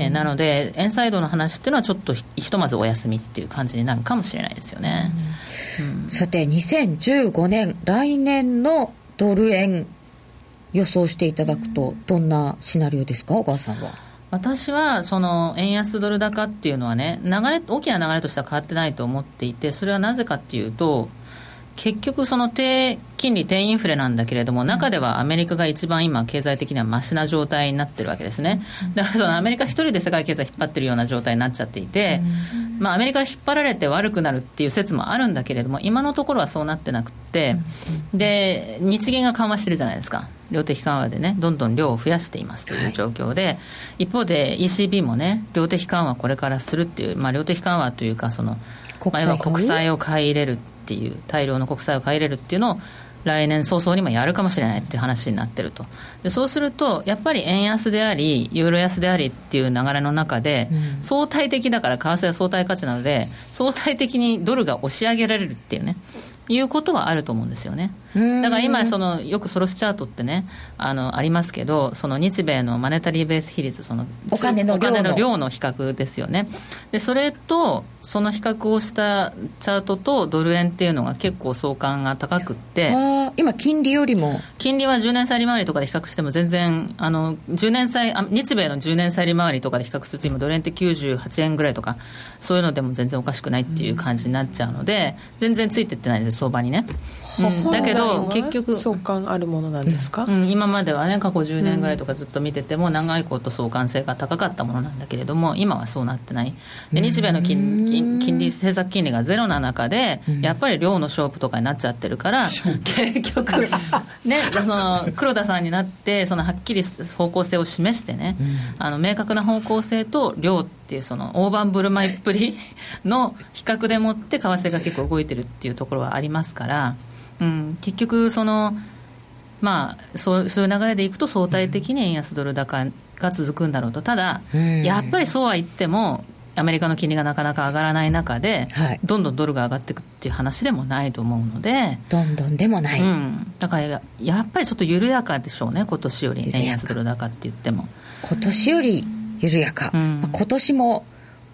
えなので、円サイドの話っていうのは、ちょっとひとまずお休みっていう感じになるかもしれないですよね、うん、さて、2015年、来年のドル円、予想していただくと、どんなシナリオですか、小川さんは？私はその円安ドル高っていうのはね流れ大きな流れとしては変わってないと思っていてそれはなぜかっていうと結局その低金利低インフレなんだけれども中ではアメリカが一番今経済的にはましな状態になってるわけですね。だからそのアメリカ一人で世界経済引っ張ってるような状態になっちゃっていて、まあ、アメリカが引っ張られて悪くなるっていう説もあるんだけれども今のところはそうなってなくてで日銀が緩和してるじゃないですか量的緩和でねどんどん量を増やしていますという状況で、はい、一方で ECB もね量的緩和これからするっていう、まあ、量的緩和というかその国債,、まあ、国債を買い入れるっていう大量の国債を買い入れるっていうのを来年早々にもやるかもしれないっていう話になってると。でそうするとやっぱり円安でありユーロ安でありっていう流れの中で、うん、相対的だから為替は相対価値なので相対的にドルが押し上げられるっていうねいうことはあると思うんですよね。だから今そのよくソロスチャートってねあのありますけどその日米のマネタリーベース比率そのお金の量の。比較ですよね。でそれとその比較をしたチャートとドル円っていうのが結構相関が高くって今金利よりも。金利は10年債利回りとかで比較しても全然あの10年債日米の10年債利回りとかで比較すると今ドル円って98円ぐらいとかそういうのでも全然おかしくないっていう感じになっちゃうので全然ついてってないです相場にね、うん、だけど結局。相関あるものなんですか、うん、今まではね過去10年ぐらいとかずっと見てても、長いこと相関性が高かったものなんだけれども今はそうなってない。で日米の金金金利政策金利がゼロな中で、やっぱり量の勝負とかになっちゃってるから、結局 ねその黒田さんになってそのはっきり方向性を示してね、あの明確な方向性と量っていうその大盤振る舞いっぷりの比較でもって為替が結構動いてるっていうところはありますから。うん、結局その、まあ、そうそういう流れでいくと相対的に円安ドル高が続くんだろうと。ただ、やっぱりそうは言ってもアメリカの金利がなかなか上がらない中で、はい、どんどんドルが上がっていくっていう話でもないと思うので。どんどんでもない、うん、だからやっぱりちょっと緩やかでしょうね今年より円安ドル高って言っても。今年より緩やか、うん、今年も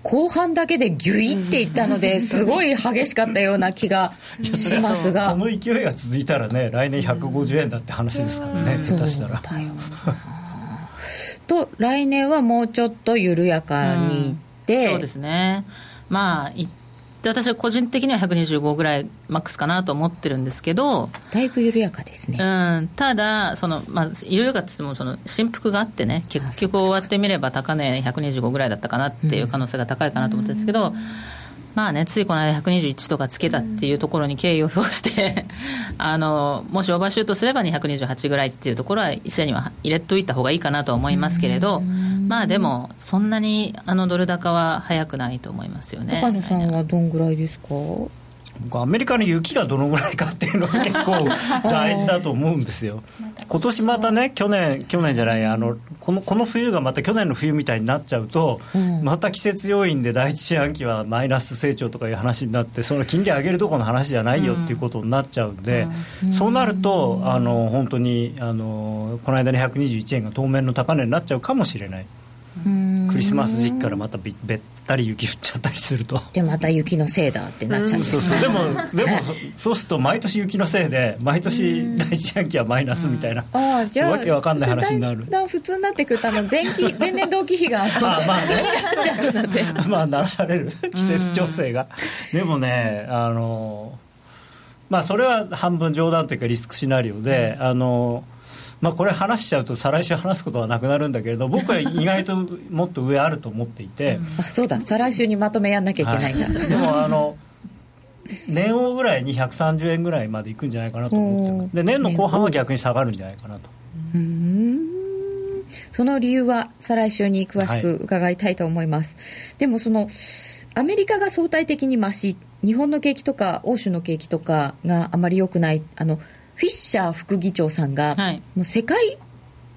後半だけでギュイっていったのですごい激しかったような気がしますが。この勢いが続いたらね来年150円だって話ですからね、下手したら。と来年はもうちょっと緩やかにいって、うん、そうですね。まあで私は個人的には125ぐらいマックスかなと思ってるんですけどだいぶ緩やかですね、うん、ただその、まあ、緩やかって言ってもその振幅があってね結局終わってみれば高値125ぐらいだったかなっていう可能性が高いかなと思ってるんですけど、うん。まあね、ついこの間121とかつけたっていうところに敬意を表して あのもしオーバーシュートすれば228ぐらいっていうところは一緒には入れといた方がいいかなと思いますけれど、まあでもそんなにあのドル高は早くないと思いますよね。高野さんはどんぐらいですか？僕アメリカの雪がどのぐらいかっていうのは結構 大事だと思うんですよ。今年またね去年去年じゃないあのこのこの冬がまた去年の冬みたいになっちゃうと、うん、また季節要因で第一四半期はマイナス成長とかいう話になってその金利上げるところの話じゃないよっていうことになっちゃうんで、うん、そうなるとあの本当にあのこの間の121円が当面の高値になっちゃうかもしれない。クリスマス時期からまたべべったり雪降っちゃったりすると。でまた雪のせいだってなっちゃうんです、そうそう。でも でもそそうすると毎年雪のせいで毎年第一四半期はマイナスみたいな、ああじゃあわけわかんない話になる。だん普通になってくるとあの前期前年同期比が あ、まあ、普通になっちゃうので。まあならされる季節調整が。でもねあのまあそれは半分冗談というかリスクシナリオで、あのまあ、これ話しちゃうと再来週話すことはなくなるんだけれど 僕は意外ともっと上あると思っていて、あそうだ再来週にまとめやんなきゃいけないんだ、はい、でもあの年王ぐらいに130円ぐらいまでいくんじゃないかなと思ってますで年の後半は逆に下がるんじゃないかなと。うん。その理由は再来週に詳しく伺いたいと思います、はい、でもそのアメリカが相対的に増し日本の景気とか欧州の景気とかがあまり良くない。あのフィッシャー副議長さんが、はい、もう世界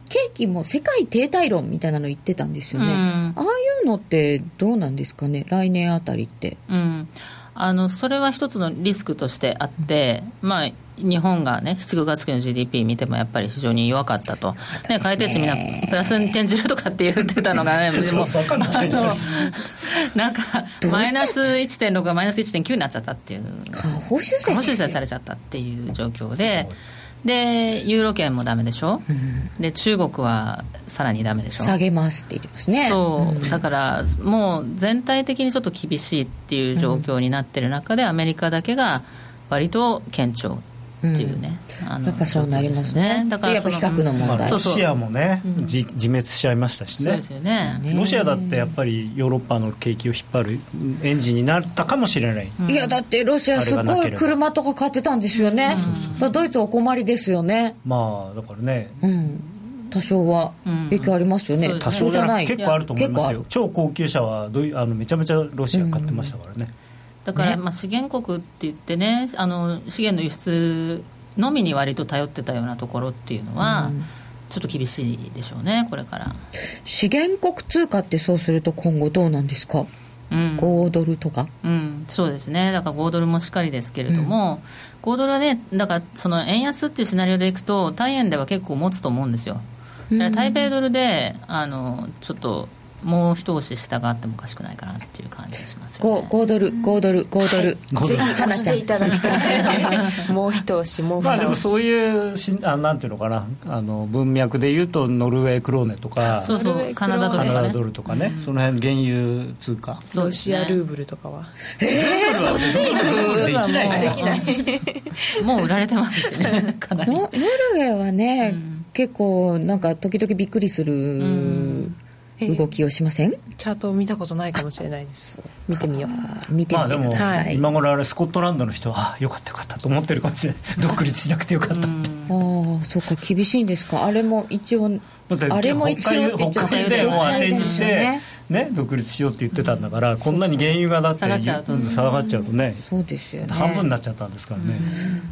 景気も世界停滞論みたいなの言ってたんですよね、ああいうのってどうなんですかね？来年あたりって。うんあのそれは一つのリスクとしてあって、まあ、日本がね、7、9月期の GDP 見てもやっぱり非常に弱かったと、ね、改定値みんなプラスに転じるとかって言ってたのがね、でも、なんか、マイナス1.6がマイナス1.9になっちゃったっていう、下方修正されちゃったっていう状況で。でユーロ圏もダメでしょ、うん、で中国はさらにダメでしょ？下げますって言ってますね。そう、うん、だからもう全体的にちょっと厳しいっていう状況になってる中で、アメリカだけが割と顕著っていうね、うん、あのやっぱそうなりますね。だからやっぱ比較の問題、まあ、ロシアもね、うん、自滅しちゃいましたしね。そうですよね。ロシアだってやっぱりヨーロッパの景気を引っ張るエンジンになったかもしれない、うん、いやだってロシアすごい車とか買ってたんですよね、ドイツお困りですよねまあだからね、うん。多少は影響ありますよね、多少じゃない。結構あると思いますよ。超高級車はどあのめちゃめちゃロシア買ってましたからね、だから、まあ、資源国って言ってねあの資源の輸出のみに割と頼ってたようなところっていうのは、ちょっと厳しいでしょうねこれから。資源国通貨ってそうすると今後どうなんですか？うん、5ドルとか、うん、そうですね、だから5ドルもしっかりですけれども、うん、5ドルはね、だからその円安っていうシナリオでいくと、対円では結構持つと思うんですよ。だから台北ドルであのちょっともう一押し下があってもおかしくないかなっていう感じがしますよ、ね、5, 5ドル5ドル5ドル、はい、ぜひ話して。いただきたい。もう一押しもうまあでもそういうしあなんていうのかな。あの文脈でいうとノルウェークローネとか。そうそうカナダドル、ね、カナダドルとかね、うん、その辺原油通貨。ロシアルーブルとかは。ええー、そっち行く？できない。できない。もう売られてますしね。かなり。ノルウェーはね、うん、結構なんか時々びっくりする、うん動きをしません？チャートを見たことないかもしれないです。見てみよう。見てみてください、今頃あれスコットランドの人はあよかったよかったと思ってるかもしれない。独立しなくてよかった。ってああそうか厳しいんですか。あれも一応あれも一応北海でもう当てにして、ね、独立しようって言ってたんだから、こんなに原油がだって下がっちゃうと,、下がっちゃうとねそうですよね。半分になっちゃったんですからね、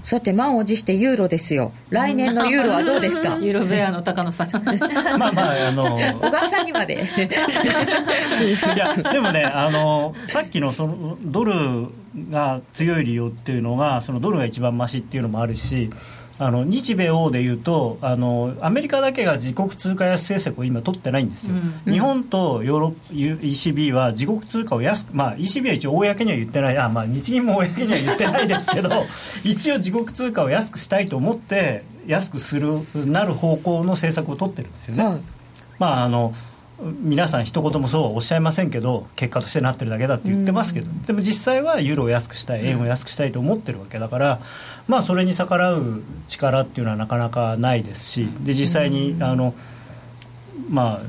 さて満を持してユーロですよ。来年のユーロはどうですか？ユーロベアの高野さん。まあまああの小川さんにまで。いやでもねあのさっきのそのドルが強い理由っていうのがそのドルが一番マシっていうのもあるしあの日米欧でいうとあのアメリカだけが自国通貨安政策を今取ってないんですよ、うん、日本とヨーロッ ECB は自国通貨を安く、まあ、ECB は一応公には言ってない。あ、まあ、日銀も公には言ってないですけど 一応自国通貨を安くしたいと思って安くするなる方向の政策を取ってるんですよね。はい、まああの皆さん一言もそうはおっしゃいませんけど結果としてなってるだけだって言ってますけど、でも実際はユーロを安くしたい円を安くしたいと思ってるわけだから、まあ、それに逆らう力っていうのはなかなかないですしで実際にあのまあ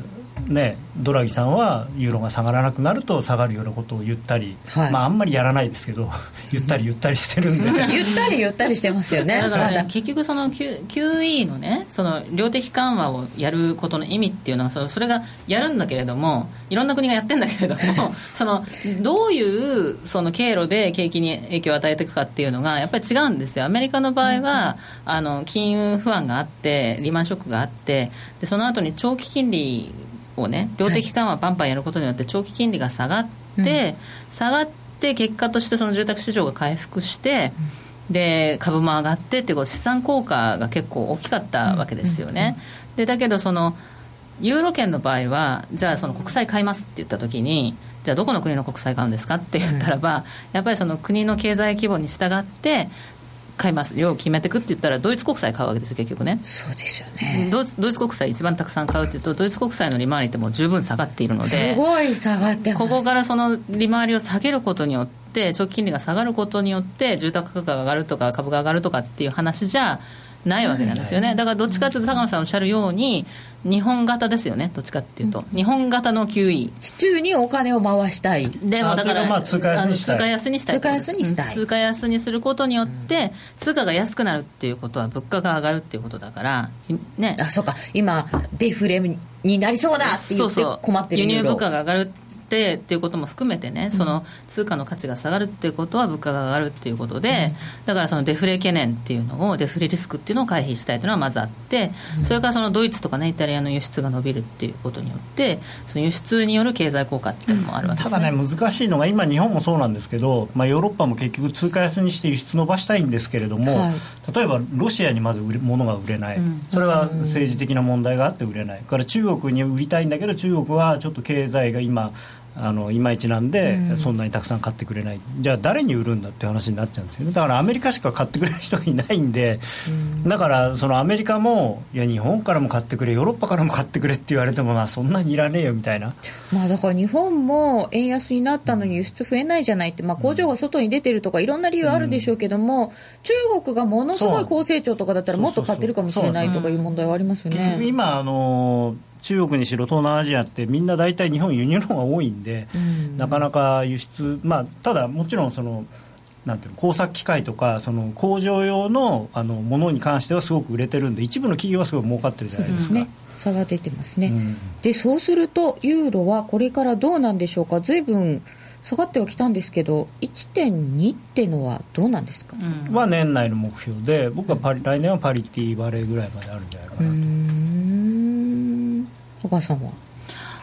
ね、ドラギさんはユーロが下がらなくなると下がるようなことを言ったり、はい、まあ、あんまりやらないですけど 言ったり言ったりしてるんで。言ったり言ったりしてますよね。だから、ね、結局その Q QE のねその量的緩和をやることの意味っていうのはそれがやるんだけれどもいろんな国がやってるんだけれども そのどういうその経路で景気に影響を与えていくかっていうのがやっぱり違うんですよ。アメリカの場合は、うん、あの金融不安があってリーマンショックがあってでその後に長期金利をね量的緩和パンパンやることによって長期金利が下がって、下がって結果としてその住宅市場が回復して、で株も上がってっていう資産効果が結構大きかったわけですよね。でだけどそのユーロ圏の場合はじゃあその国債買いますって言った時にじゃあどこの国の国債買うんですかって言ったらば、やっぱりその国の経済規模に従って買います。量を決めていくって言ったらドイツ国債買うわけですよ結局ね。そうですよね。ドイツドイツ国債一番たくさん買うっていうとドイツ国債の利回りってもう十分下がっているのですごい下がってここからその利回りを下げることによって長期金利が下がることによって住宅価格が上がるとか株が上がるとかっていう話じゃないわけなんですよね。だからどっちかというと高野さんおっしゃるように日本型ですよねどっちかっていうと、日本型の QE 市中にお金を回したい。でもだからまあ通貨安にしたい。通貨安にしたい。通貨安にしたい。通貨安にすることによって通貨が安くなるっていうことは物価が上がるっていうことだからね。あそうか。今デフレになりそうだって言って困ってる輸入物価が上がるってっていうことも含めてね、その通貨の価値が下がるっていうことは物価が上がるっていうことで、だからそのデフレ懸念っていうのをデフレリスクっていうのを回避したいというのはまずあって、それからそのドイツとかねイタリアの輸出が伸びるっていうことによってその輸出による経済効果っていうのもあるわけです、ね、ただね難しいのが今日本もそうなんですけど、まあ、ヨーロッパも結局通貨安にして輸出伸ばしたいんですけれども、はい、例えばロシアにまず売物が売れない、それは政治的な問題があって売れない。から中国に売りたいんだけど中国はちょっと経済が今あのいまいちなんで、そんなにたくさん買ってくれない、じゃあ誰に売るんだっていう話になっちゃうんですよね。だからアメリカしか買ってくれる人がいないんで、だからそのアメリカもいや日本からも買ってくれヨーロッパからも買ってくれって言われてもなそんなにいらねえよみたいな、まあ、だから日本も円安になったのに輸出増えないじゃないって、まあ、工場が外に出てるとかいろんな理由あるでしょうけども、中国がものすごい高成長とかだったらもっと買ってるかもしれないとかいう問題はありますよね。今あの中国にしろ東南アジアってみんな大体日本輸入の方が多いんで、うん、なかなか輸出、まあ、ただもちろんそのなんていうの工作機械とかその工場用のあのものに関してはすごく売れてるんで一部の企業はすごい儲かってるじゃないですか。差が出てますね、うん、でそうするとユーロはこれからどうなんでしょうか。ずいぶん下がってはきたんですけど1.2ってのはどうなんですか、うん、は年内の目標で僕はパリ、来年はパリティバレーぐらいまであるんじゃないかなと小川さんは？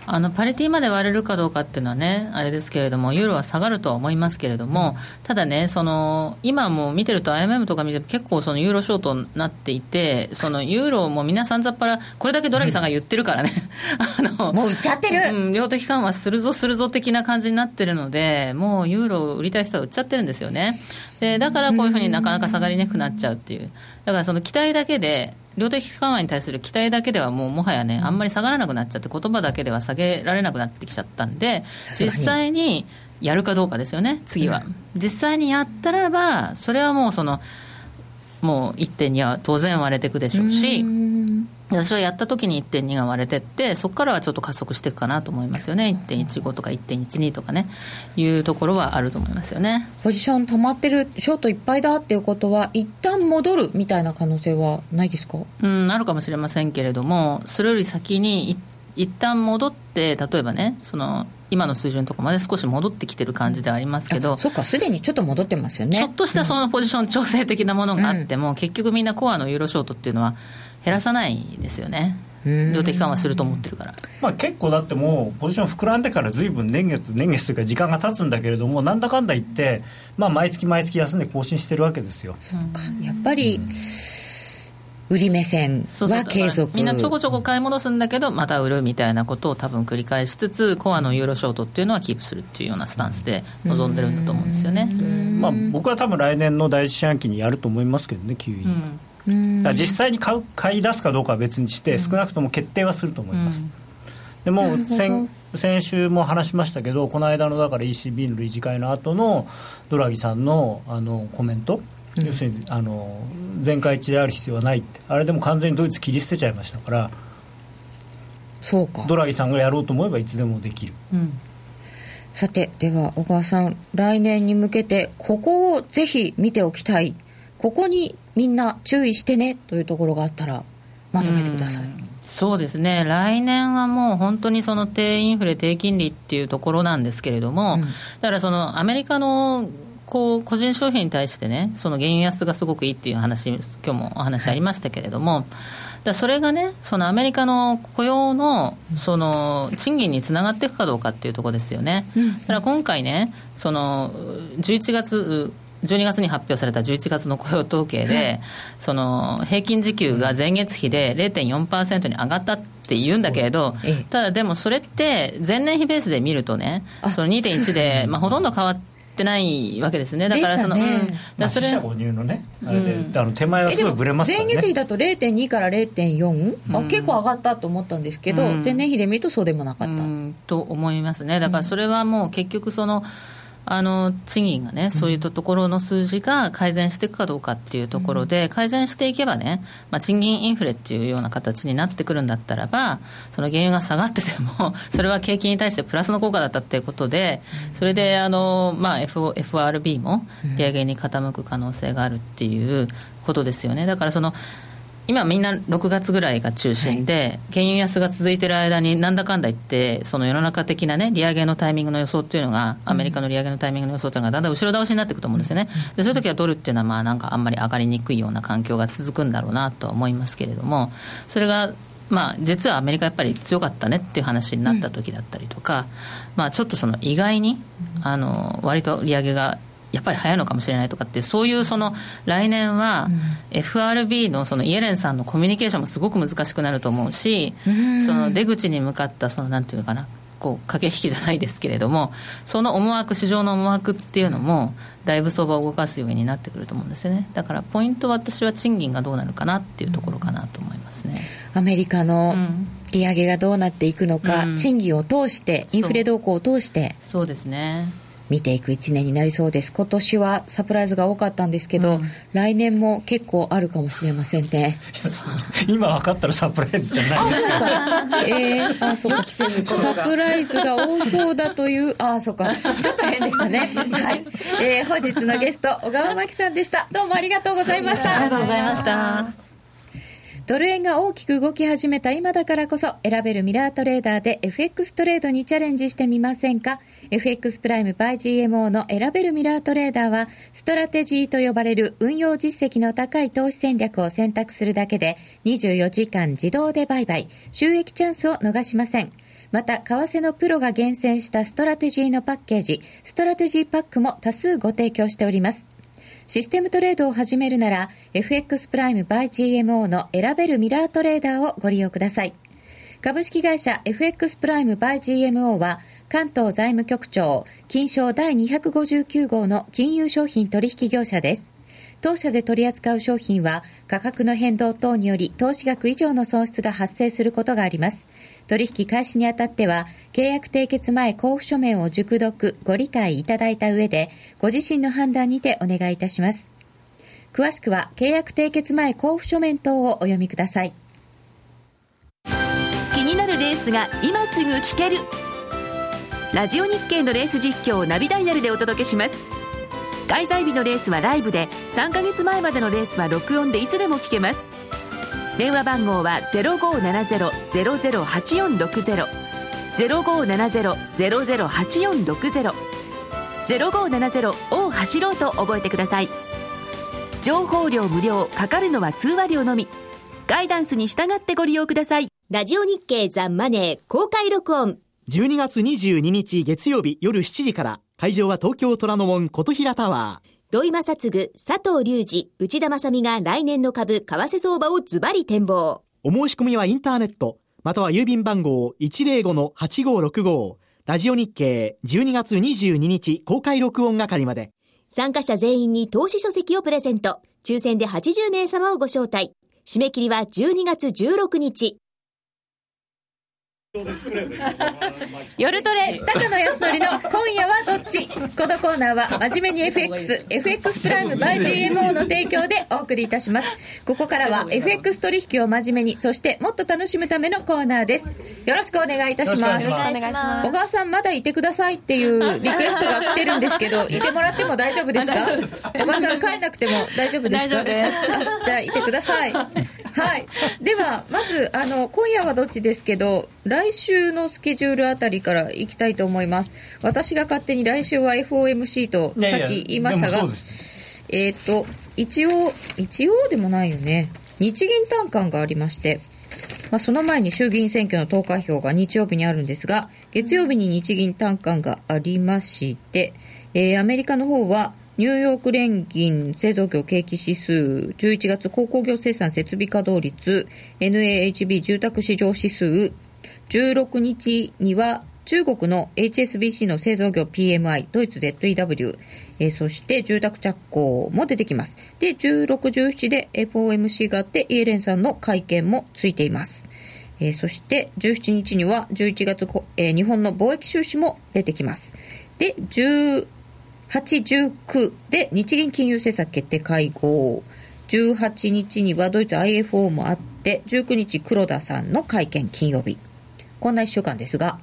あのパリティまで割れるかどうかっていうのはね、あれですけれども、ユーロは下がるとは思いますけれども、ただね、その今も見てると、IMM とか見て結構、そのユーロショートになっていて、そのユーロも皆さんざっぱら、これだけドラギさんが言ってるからね、あのもう売っちゃってる、うん、量的緩和するぞ、するぞ的な感じになってるので、もうユーロ売りたい人は売っちゃってるんですよね。でだからこういうふうになかなか下がりにくくなっちゃうっていう、だからその期待だけで、量的緩和に対する期待だけではもうもはやね、あんまり下がらなくなっちゃって、言葉だけでは下げられなくなってきちゃったんで、実際にやるかどうかですよね、次は。うん、実際にやったらば、それはもうその、もう1.2は当然割れていくでしょうし、私はやった時に1.2が割れてって、そこからはちょっと加速していくかなと思いますよね、1.15とか1.12とかね、いうところはあると思いますよね。ポジション溜まってる、ショートいっぱいだっていうことは、一旦戻るみたいな可能性はないですか？うん、あるかもしれませんけれども、それより先に一旦戻って、例えばね、その今の水準とかまで少し戻ってきてる感じではありますけど、そっか、すでにちょっと戻ってますよね。ちょっとしたそのポジション調整的なものがあっても、うん、結局みんなコアのユーロショートっていうのは、減らさないですよね。量的緩和すると思ってるから、まあ、結構だってもうポジション膨らんでからずいぶん年月年月というか時間が経つんだけれどもなんだかんだ言って、まあ、毎月毎月休んで更新してるわけですよ。やっぱり、うん売り目線は継続。みんなちょこちょこ買い戻すんだけどまた売るみたいなことを多分繰り返しつつコアのユーロショートっていうのはキープするっていうようなスタンスで臨ん。でるんだと思うんですよね、まあ、僕は多分来年の第一四半期にやると思いますけどね QE、うん実際に買う買い出すかどうかは別にして、少なくとも決定はすると思います。でも先先週も話しましたけど、この間のだから ECB の理事会の後のドラギさんのあのコメント、うん、要するにあの全会一致である必要はないって、あれでも完全にドイツ切り捨てちゃいましたから、そうか。ドラギさんがやろうと思えばいつでもできる。うん。さてでは小川さん来年に向けてここをぜひ見ておきたいここにみんな注意してねというところがあったらまとめてください。そうですね、来年はもう本当にその低インフレ、低金利っていうところなんですけれども、うん、だからそのアメリカのこう個人消費に対してね、その原油安がすごくいいっていう話、今日もお話ありましたけれども、だそれがね、そのアメリカの雇用のその賃金につながっていくかどうかっていうところですよね。だから今回ね、その11月12月に発表された11月の雇用統計で、その平均時給が前月比で0.4%に上がったって言うんだけれど、ただでもそれって前年比ベースで見るとね、その2.1で、まあ、ほとんど変わって、ないわけですね、だからその、ね。うん、だそれ、まあ、購入のね、あれで、うん、あの手前はすごいぶれますからね。前月比だと0.2から0.4、うん、あ結構上がったと思ったんですけど、前年比で見るとそうでもなかった。と思いますね、だからそれはもう結局その、あの賃金がね、そういうところの数字が改善していくかどうかっていうところで、改善していけばね、まあ、賃金インフレっていうような形になってくるんだったらば、その原油が下がってても、それは景気に対してプラスの効果だったっていうことで、それであの、まあ、FRB も利上げに傾く可能性があるっていうことですよね。だからその今みんな6月ぐらいが中心で、はい、原油安が続いてる間になんだかんだ言ってその世の中的なね利上げのタイミングの予想っていうのがアメリカの利上げのタイミングの予想っていうのがだんだん後ろ倒しになっていくと思うんですよね。でそういう時はドルっていうのはまあなんかあんまり上がりにくいような環境が続くんだろうなとは思いますけれどもそれがまあ、実はアメリカやっぱり強かったねっていう話になった時だったりとか、まあ、ちょっとその意外にあの割と利上げがやっぱり早いのかもしれないとかってそういうその来年は FRB のそのイエレンさんのコミュニケーションもすごく難しくなると思うし、その出口に向かったそのなんていうのかなこう駆け引きじゃないですけれどもその思惑市場の思惑っていうのもだいぶ相場を動かすようになってくると思うんですよね。だからポイントは私は賃金がどうなるかなっていうところかなと思いますね。アメリカの利上げがどうなっていくのか、うん、賃金を通してインフレ動向を通して。そうですね見ていく1年になりそうです。今年はサプライズが多かったんですけど、うん、来年も結構あるかもしれませんね。今分かったらサプライズじゃないですよ。えー、あそうかサプライズが多そうだというあそうか。ちょっと変でしたね。はい、えー、本日のゲスト尾河眞樹さんでした。どうもありがとうございました。ありがとうございましたドル円が大きく動き始めた今だからこそ選べるミラートレーダーで FX トレードにチャレンジしてみませんか？ FX プライム by GMO の選べるミラートレーダーはストラテジーと呼ばれる運用実績の高い投資戦略を選択するだけで24時間自動で売買収益チャンスを逃しませんまた、為替のプロが厳選したストラテジーのパッケージ、ストラテジーパックも多数ご提供しております。システムトレードを始めるなら FX プライム by GMO の選べるミラートレーダーをご利用ください。株式会社 FX プライム by GMO は関東財務局長金商第259号の金融商品取引業者です。当社で取り扱う商品は価格の変動等により投資額以上の損失が発生することがあります。取引開始にあたっては、契約締結前交付書面を熟読、ご理解いただいた上で、ご自身の判断にてお願いいたします。詳しくは、契約締結前交付書面等をお読みください。気になるレースが今すぐ聞ける。ラジオ日経のレース実況をナビダイヤルでお届けします。開催日のレースはライブで、3ヶ月前までのレースは録音でいつでも聞けます。電話番号は0570-008460 0570-008460 0570を走ろうと覚えてください。情報量無料かかるのは通話料のみ。ガイダンスに従ってご利用ください。ラジオ日経ザ・マネー公開録音。12月22日月曜日夜7時から。会場は東京虎ノ門琴平タワー土井正嗣、佐藤隆二、内田正美が来年の株、為替相場をズバリ展望。お申し込みはインターネット、または郵便番号105-8565、ラジオ日経12月22日公開録音係まで。参加者全員に投資書籍をプレゼント。抽選で80名様をご招待。締め切りは12月16日。夜トレ高野康則の今夜はどっち？このコーナーは真面目に FX FX プライム by GMO の提供でお送りいたします。ここからは FX 取引を真面目にそしてもっと楽しむためのコーナーです。よろしくお願いいたします。小川さんまだいてくださいっていうリクエストが来てるんですけど いてもらっても大丈夫ですか？小川さん帰んなくても大丈夫ですか？じゃあいてください。はい。では、まず、あの、今夜はどっちですけど、来週のスケジュールあたりからいきたいと思います。私が勝手に来週は FOMC とさっき言いましたが、えっ、と、一応、一応でもないよね。日銀短観がありまして、まあ、その前に衆議院選挙の投開票が日曜日にあるんですが、月曜日に日銀短観がありまして、えー、アメリカの方は、ニューヨーク連銀製造業景気指数、11月鉱工業生産設備稼働率、NAHB 住宅市場指数、16日には中国の HSBC の製造業 PMI、ドイツ ZEW、えー、そして住宅着工も出てきます。で、16、17で FOMC があって、イエレンさんの会見もついています。えー、そして17日には11月、えー、日本の貿易収支も出てきます。で、18、19で日銀金融政策決定会合。18日にはドイツ IFO もあって、19日黒田さんの会見金曜日。こんな1週間ですが、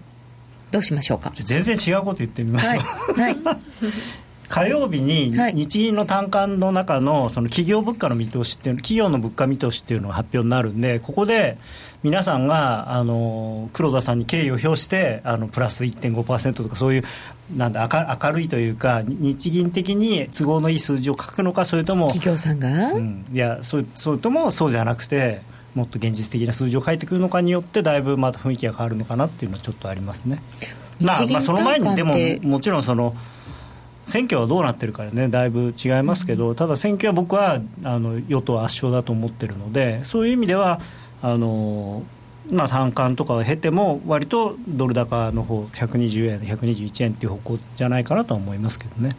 どうしましょうか？全然違うこと言ってみましょう。はい。はい 火曜日に日銀の短観の中のその企業物価の見通しっていう企業の物価見通しっていうのが発表になるんでここで皆さんがあの黒田さんに敬意を表してあのプラス1.5%とかそういうなんだ明るいというか日銀的に都合のいい数字を書くのかそれとも企業さんが、うん、いやそそれともそうじゃなくてもっと現実的な数字を書いてくるのかによってだいぶまた雰囲気が変わるのかなっていうのはちょっとありますね。まあ、まあその前にでももちろんその選挙はどうなってるかねだいぶ違いますけど、ただ選挙は僕はあの与党圧勝だと思ってるのでそういう意味ではあのまあ、単管とかを経ても割とドル高の方120円121円っていう方向じゃないかなとは思いますけどね。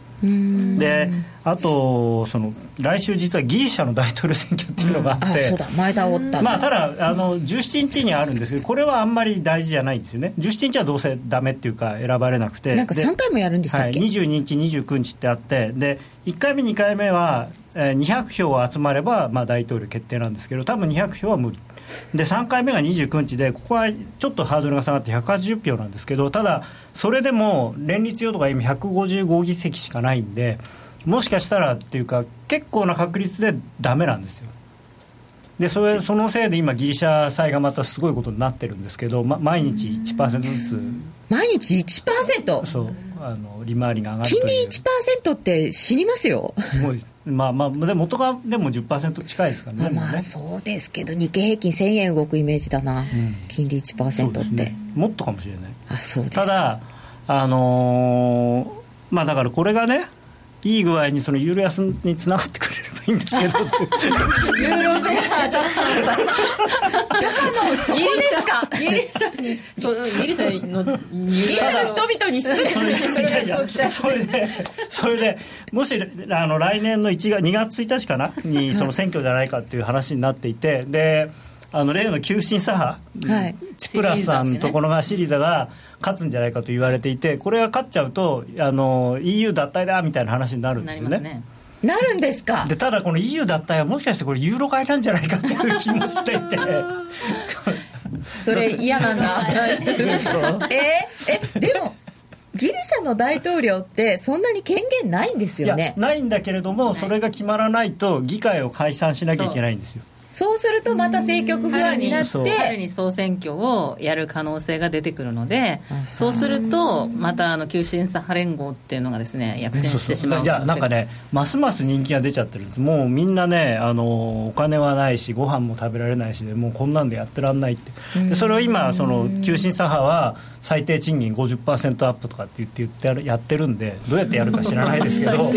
であとその来週実はギリシャの大統領選挙っていうのがあって、そうだ。前倒った。まあ、ただあの17日にあるんですけどこれはあんまり大事じゃないんですよね。17日はどうせダメっていうか選ばれなくて。なんか3回もやるんでしたっけ、はい、22日29日ってあってで1回目2回目は、えー、200票集まれば、まあ、大統領決定なんですけど多分200票は無理。で3回目が29日でここはちょっとハードルが下がって180票なんですけどただそれでも連立与党が今155議席しかないんでもしかしたらっていうか結構な確率でダメなんですよ。でそれそのせいで今ギリシャ債がまたすごいことになってるんですけど、ま、毎日1%ずつ。毎日 1%? そう。あの利回りが上がる金利1%って死にますよ。すごい。まあまあで元がでも10%近いですからねまあそうですけど日経平均1000円動くイメージだな、うん、金利1%って、ね、もっとかもしれない。あそうですただあのー、まあだからこれがねいい具合にそのユーロ安につながってくれればいいんですけど。ユーロベア高野そこですかギリシャにギリシャのギリシャの人々に失礼。それいやいやそれでそれでもしあの来年の1月2月1日かな？にその選挙じゃないかっていう話になっていてであの例の急進左派、はい、チプラスさんのところがシリザが勝つんじゃないかと言われていてこれが勝っちゃうとあの EU 脱退だみたいな話になるんですよね。なるんですか？でただこの EU 脱退はもしかしてこれユーロ買いなんじゃないかっていう気もしていて。それ嫌なんだ。ええでもギリシャの大統領ってそんなに権限ないんですよね。ないんだけれどもそれが決まらないと議会を解散しなきゃいけないんですよそうするとまた政局不安になって春に総選挙をやる可能性が出てくるのでそうするとまたあの急進左派連合っていうのがですね躍進してしまう。いやなんかねますます人気が出ちゃってるんです。もうみんなねあのお金はないしご飯も食べられないしでもうこんなんでやってらんないって。でそれを今その急進左派は最低賃金50%アップとかって言って言ってやってるんでどうやってやるか知らないですけど。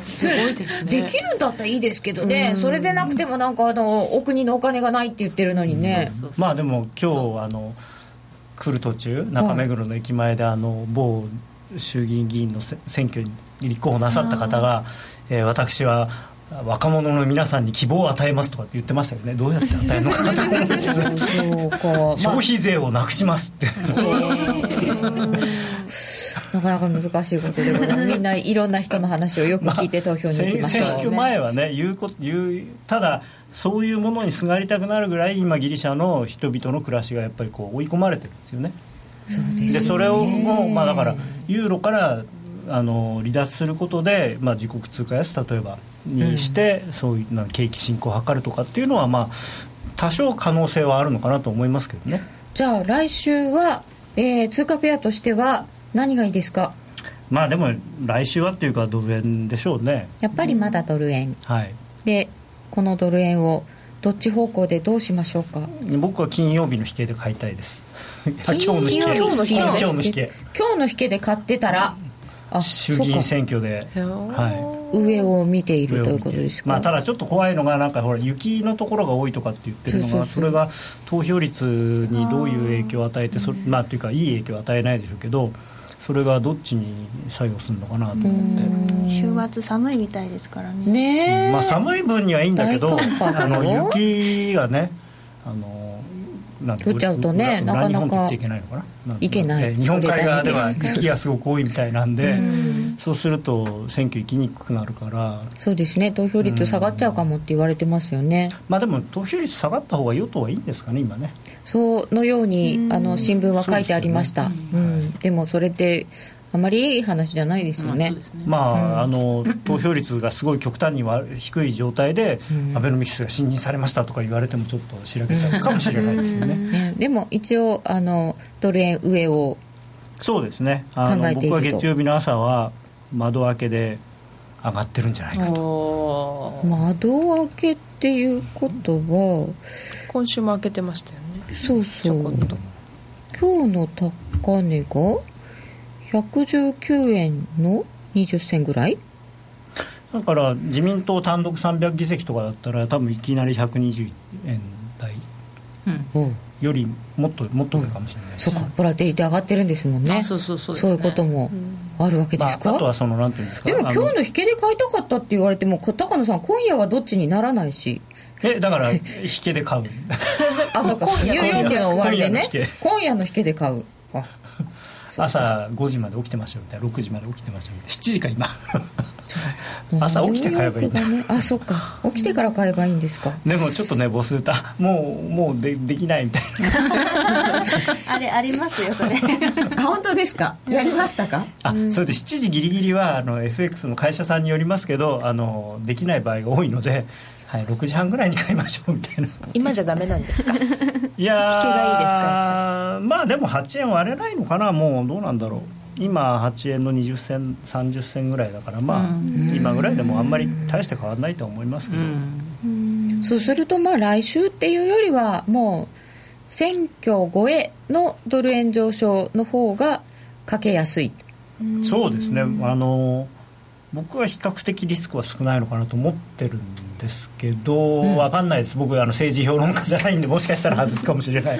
すごいですね。できるんだったらいいですけどね。それでなくてもなんかあのお国のお金がないって言ってるのにね。まあでも今日あの来る途中中目黒の駅前であの某衆議院議員の選挙に立候補なさった方が、えー、私は若者の皆さんに希望を与えますとかって言ってましたよね。どうやって与えるのかなと思いつつ消費税をなくしますって、なかなか難しいことでございます。みんないろんな人の話をよく聞いて投票に行きましょう、ね、選挙前はね言うこと言うただそういうものにすがりたくなるぐらい今ギリシャの人々の暮らしがやっぱりこう追い込まれてるんですよね。そうですね。でそれをもう、まあ、だからユーロからあの離脱することで、まあ、自国通貨安例えばにして、うん、そういうな景気進行を図るとかっていうのは、まあ、多少可能性はあるのかなと思いますけどね。じゃあ来週は、えー、通貨ペアとしては何がいいですか？まあでも来週はっていうかドル円でしょうね。やっぱりまだドル円、うん、はい。でこのドル円をどっち方向でどうしましょうか？僕は金曜日の引けで買いたいです。今日の引け。今日の引け？今日の引け。で買ってたら衆議院選挙で、はい、上を見ているということですか、まあ、ただちょっと怖いのがなんかほら雪のところが多いとかって言ってるのがそれが投票率にどういう影響を与えてそまあというかいい影響を与えないでしょうけどそれがどっちに作用するのかなと思って。週末寒いみたいですからね。ね、まあ、寒い分にはいいんだけどあの雪がねあのなん降っちゃうとねなかなかいけないのかな？いけない。日本海側では雪がすごく多いみたいなんで、そうすると選挙行きにくくなるから。そうですね。投票率下がっちゃうかもって言われてますよね、まあでも投票率下がった方が与党はいいんですかね今ねそのようにあの新聞は書いてありました、ね、うん、でもそれってあまりいい話じゃないですよね。まあ、ね。まあ、あの投票率がすごい極端には低い状態で、うん、アベノミクスが信任されましたとか言われてもちょっとしらけちゃうかもしれないですよね。ね。でも一応あのドル円上をそうですね。あの僕は月曜日の朝は窓開けで上がってるんじゃないかと。窓開けっていうことは今週も開けてましたよね。そうそう。今日の高値が119円の20銭ぐらい？だから自民党単独300議席とかだったら多分いきなり120円台よりもっともっと上かもしれないそうかボラティリティ上がってるんですもんね。そうそうそう、ね、そういうこともあるわけですか、まあ、あとはそのなんていうんですかでも今日の引けで買いたかったって言われても高野さん今夜はどっちにならないしえだから引けで買う。あそうか。ニューヨークの終わりでね。今夜の引け。で買う。あ朝5時まで起きてましたみたいな。6時まで起きてましたみたいな。7時か今。朝起きて買えばいいんだ、ね、あそっか。起きてから買えばいいんですか。でもちょっとねボス歌。もうもうでできないみたいな。あれありますよそれ。あ本当ですか？やりましたか？あ、それで7時ギリギリはあの FX の会社さんによりますけどあのできない場合が多いのではい、6時半ぐらいに買いましょうみたいな。今じゃダメなんですか？いや引けがいいですか？まあでも8円割れないのかな？もうどうなんだろう。今8円の20銭30銭ぐらいだからまあ、今ぐらいでもあんまり大して変わらないと思いますけど、そうするとまあ来週っていうよりはもう選挙超えのドル円上昇の方がかけやすい。そうですね。あの僕は比較的リスクは少ないのかなと思ってるんですけど、うん、分かんないです。僕あの政治評論家じゃないんでもしかしたら外すかもしれない。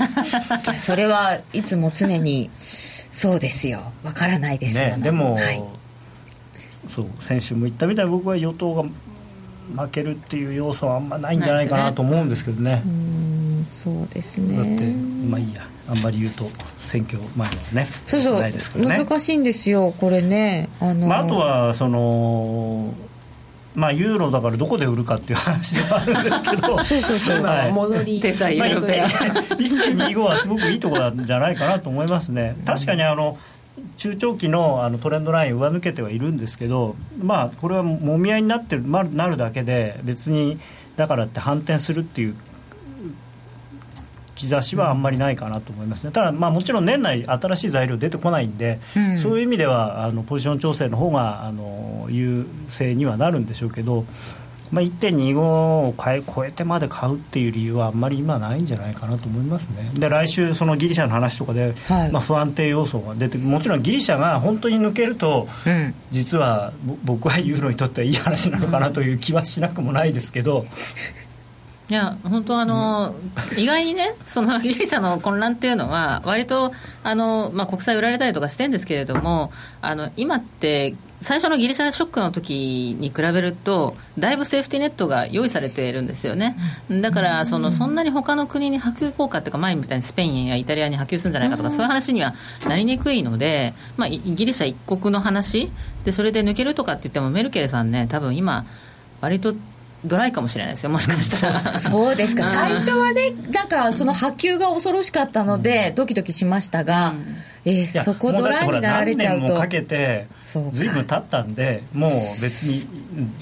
それはいつも常にそうですよ。わからないですねでも、はい、そう先週も言ったみたいに僕は与党が負けるっていう要素はあんまないんじゃないかなと思うんですけどね、うんそうですね。だってまあいいや。あんまり言うと選挙前のねそうそう、ね、難しいんですよこれね。あの、まあ、あとはそのまあ、ユーロだからどこで売るかっていう話ではあるんですけど。そうそうそう、はい、戻り出たユーロ1.25はすごくいいところじゃないかなと思いますね。確かにあの中長期のあのトレンドライン上抜けてはいるんですけどまあこれはもみ合いになってる、ま、なるだけで別にだからって反転するっていう兆しはあんまりないかなと思いますね、ただ、まあ、もちろん年内、新しい材料出てこないんで、うん、そういう意味ではあのポジション調整の方があが優勢にはなるんでしょうけど、まあ、1.25を超えてまで買うっていう理由はあんまり今ないんじゃないかなと思いますね。で来週そのギリシャの話とかで、はい、まあ、不安定要素が出てもちろんギリシャが本当に抜けると、うん、実は僕はユーロにとってはいい話なのかなという気はしなくもないですけどいや本当あの、うん、意外にねその ギリシャの混乱っていうのは割とあの、まあ、国債売られたりとかしてるんですけれどもあの今って最初のギリシャショックの時に比べるとだいぶセーフティーネットが用意されているんですよね。だからそのそんなに他の国に波及効果っていうか前みたいにスペインやイタリアに波及するんじゃないかとかそういう話にはなりにくいので、まあ、ギリシャ一国の話でそれで抜けるとかって言ってもメルケルさんね多分今割とドライかもしれないですよもしかしたら。そうですか。最初はねなんかその波及が恐ろしかったので、ドキドキしましたが、うん、えー、そこドライになられちゃうと。何年もかけてずいぶん経ったんでもう別に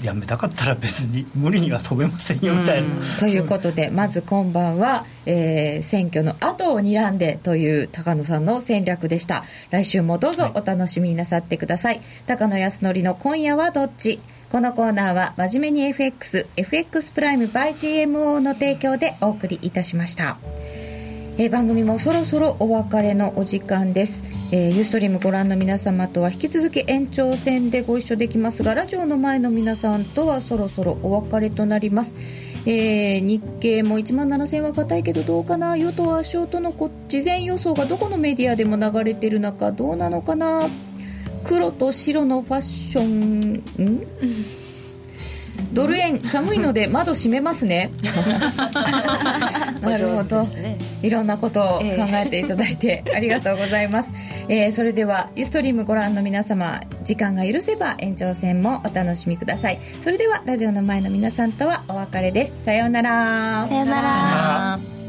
やめたかったら別に無理には飛べませんよみたいな、ということでまず今晩は、えー、選挙の後を睨んでという高野さんの戦略でした。来週もどうぞお楽しみなさってください、はい、高野康則の今夜はどっち？このコーナーは真面目に FX、FX プライム by GMO の提供でお送りいたしました。えー、番組もそろそろお別れのお時間です、えー、ユーストリームご覧の皆様とは引き続き延長戦でご一緒できますがラジオの前の皆さんとはそろそろお別れとなります。えー、日経も1万7000は硬いけどどうかな？与党圧勝との事前予想がどこのメディアでも流れてる中どうなのかな？黒と白のファッション？んドル円。寒いので 窓閉めますね。なるほど、ね、いろんなことを考えていただいて ありがとうございます、えー、それではユーストリームご覧の皆様時間が許せば延長戦もお楽しみください。それではラジオの前の皆さんとはお別れです。さようなら。さようなら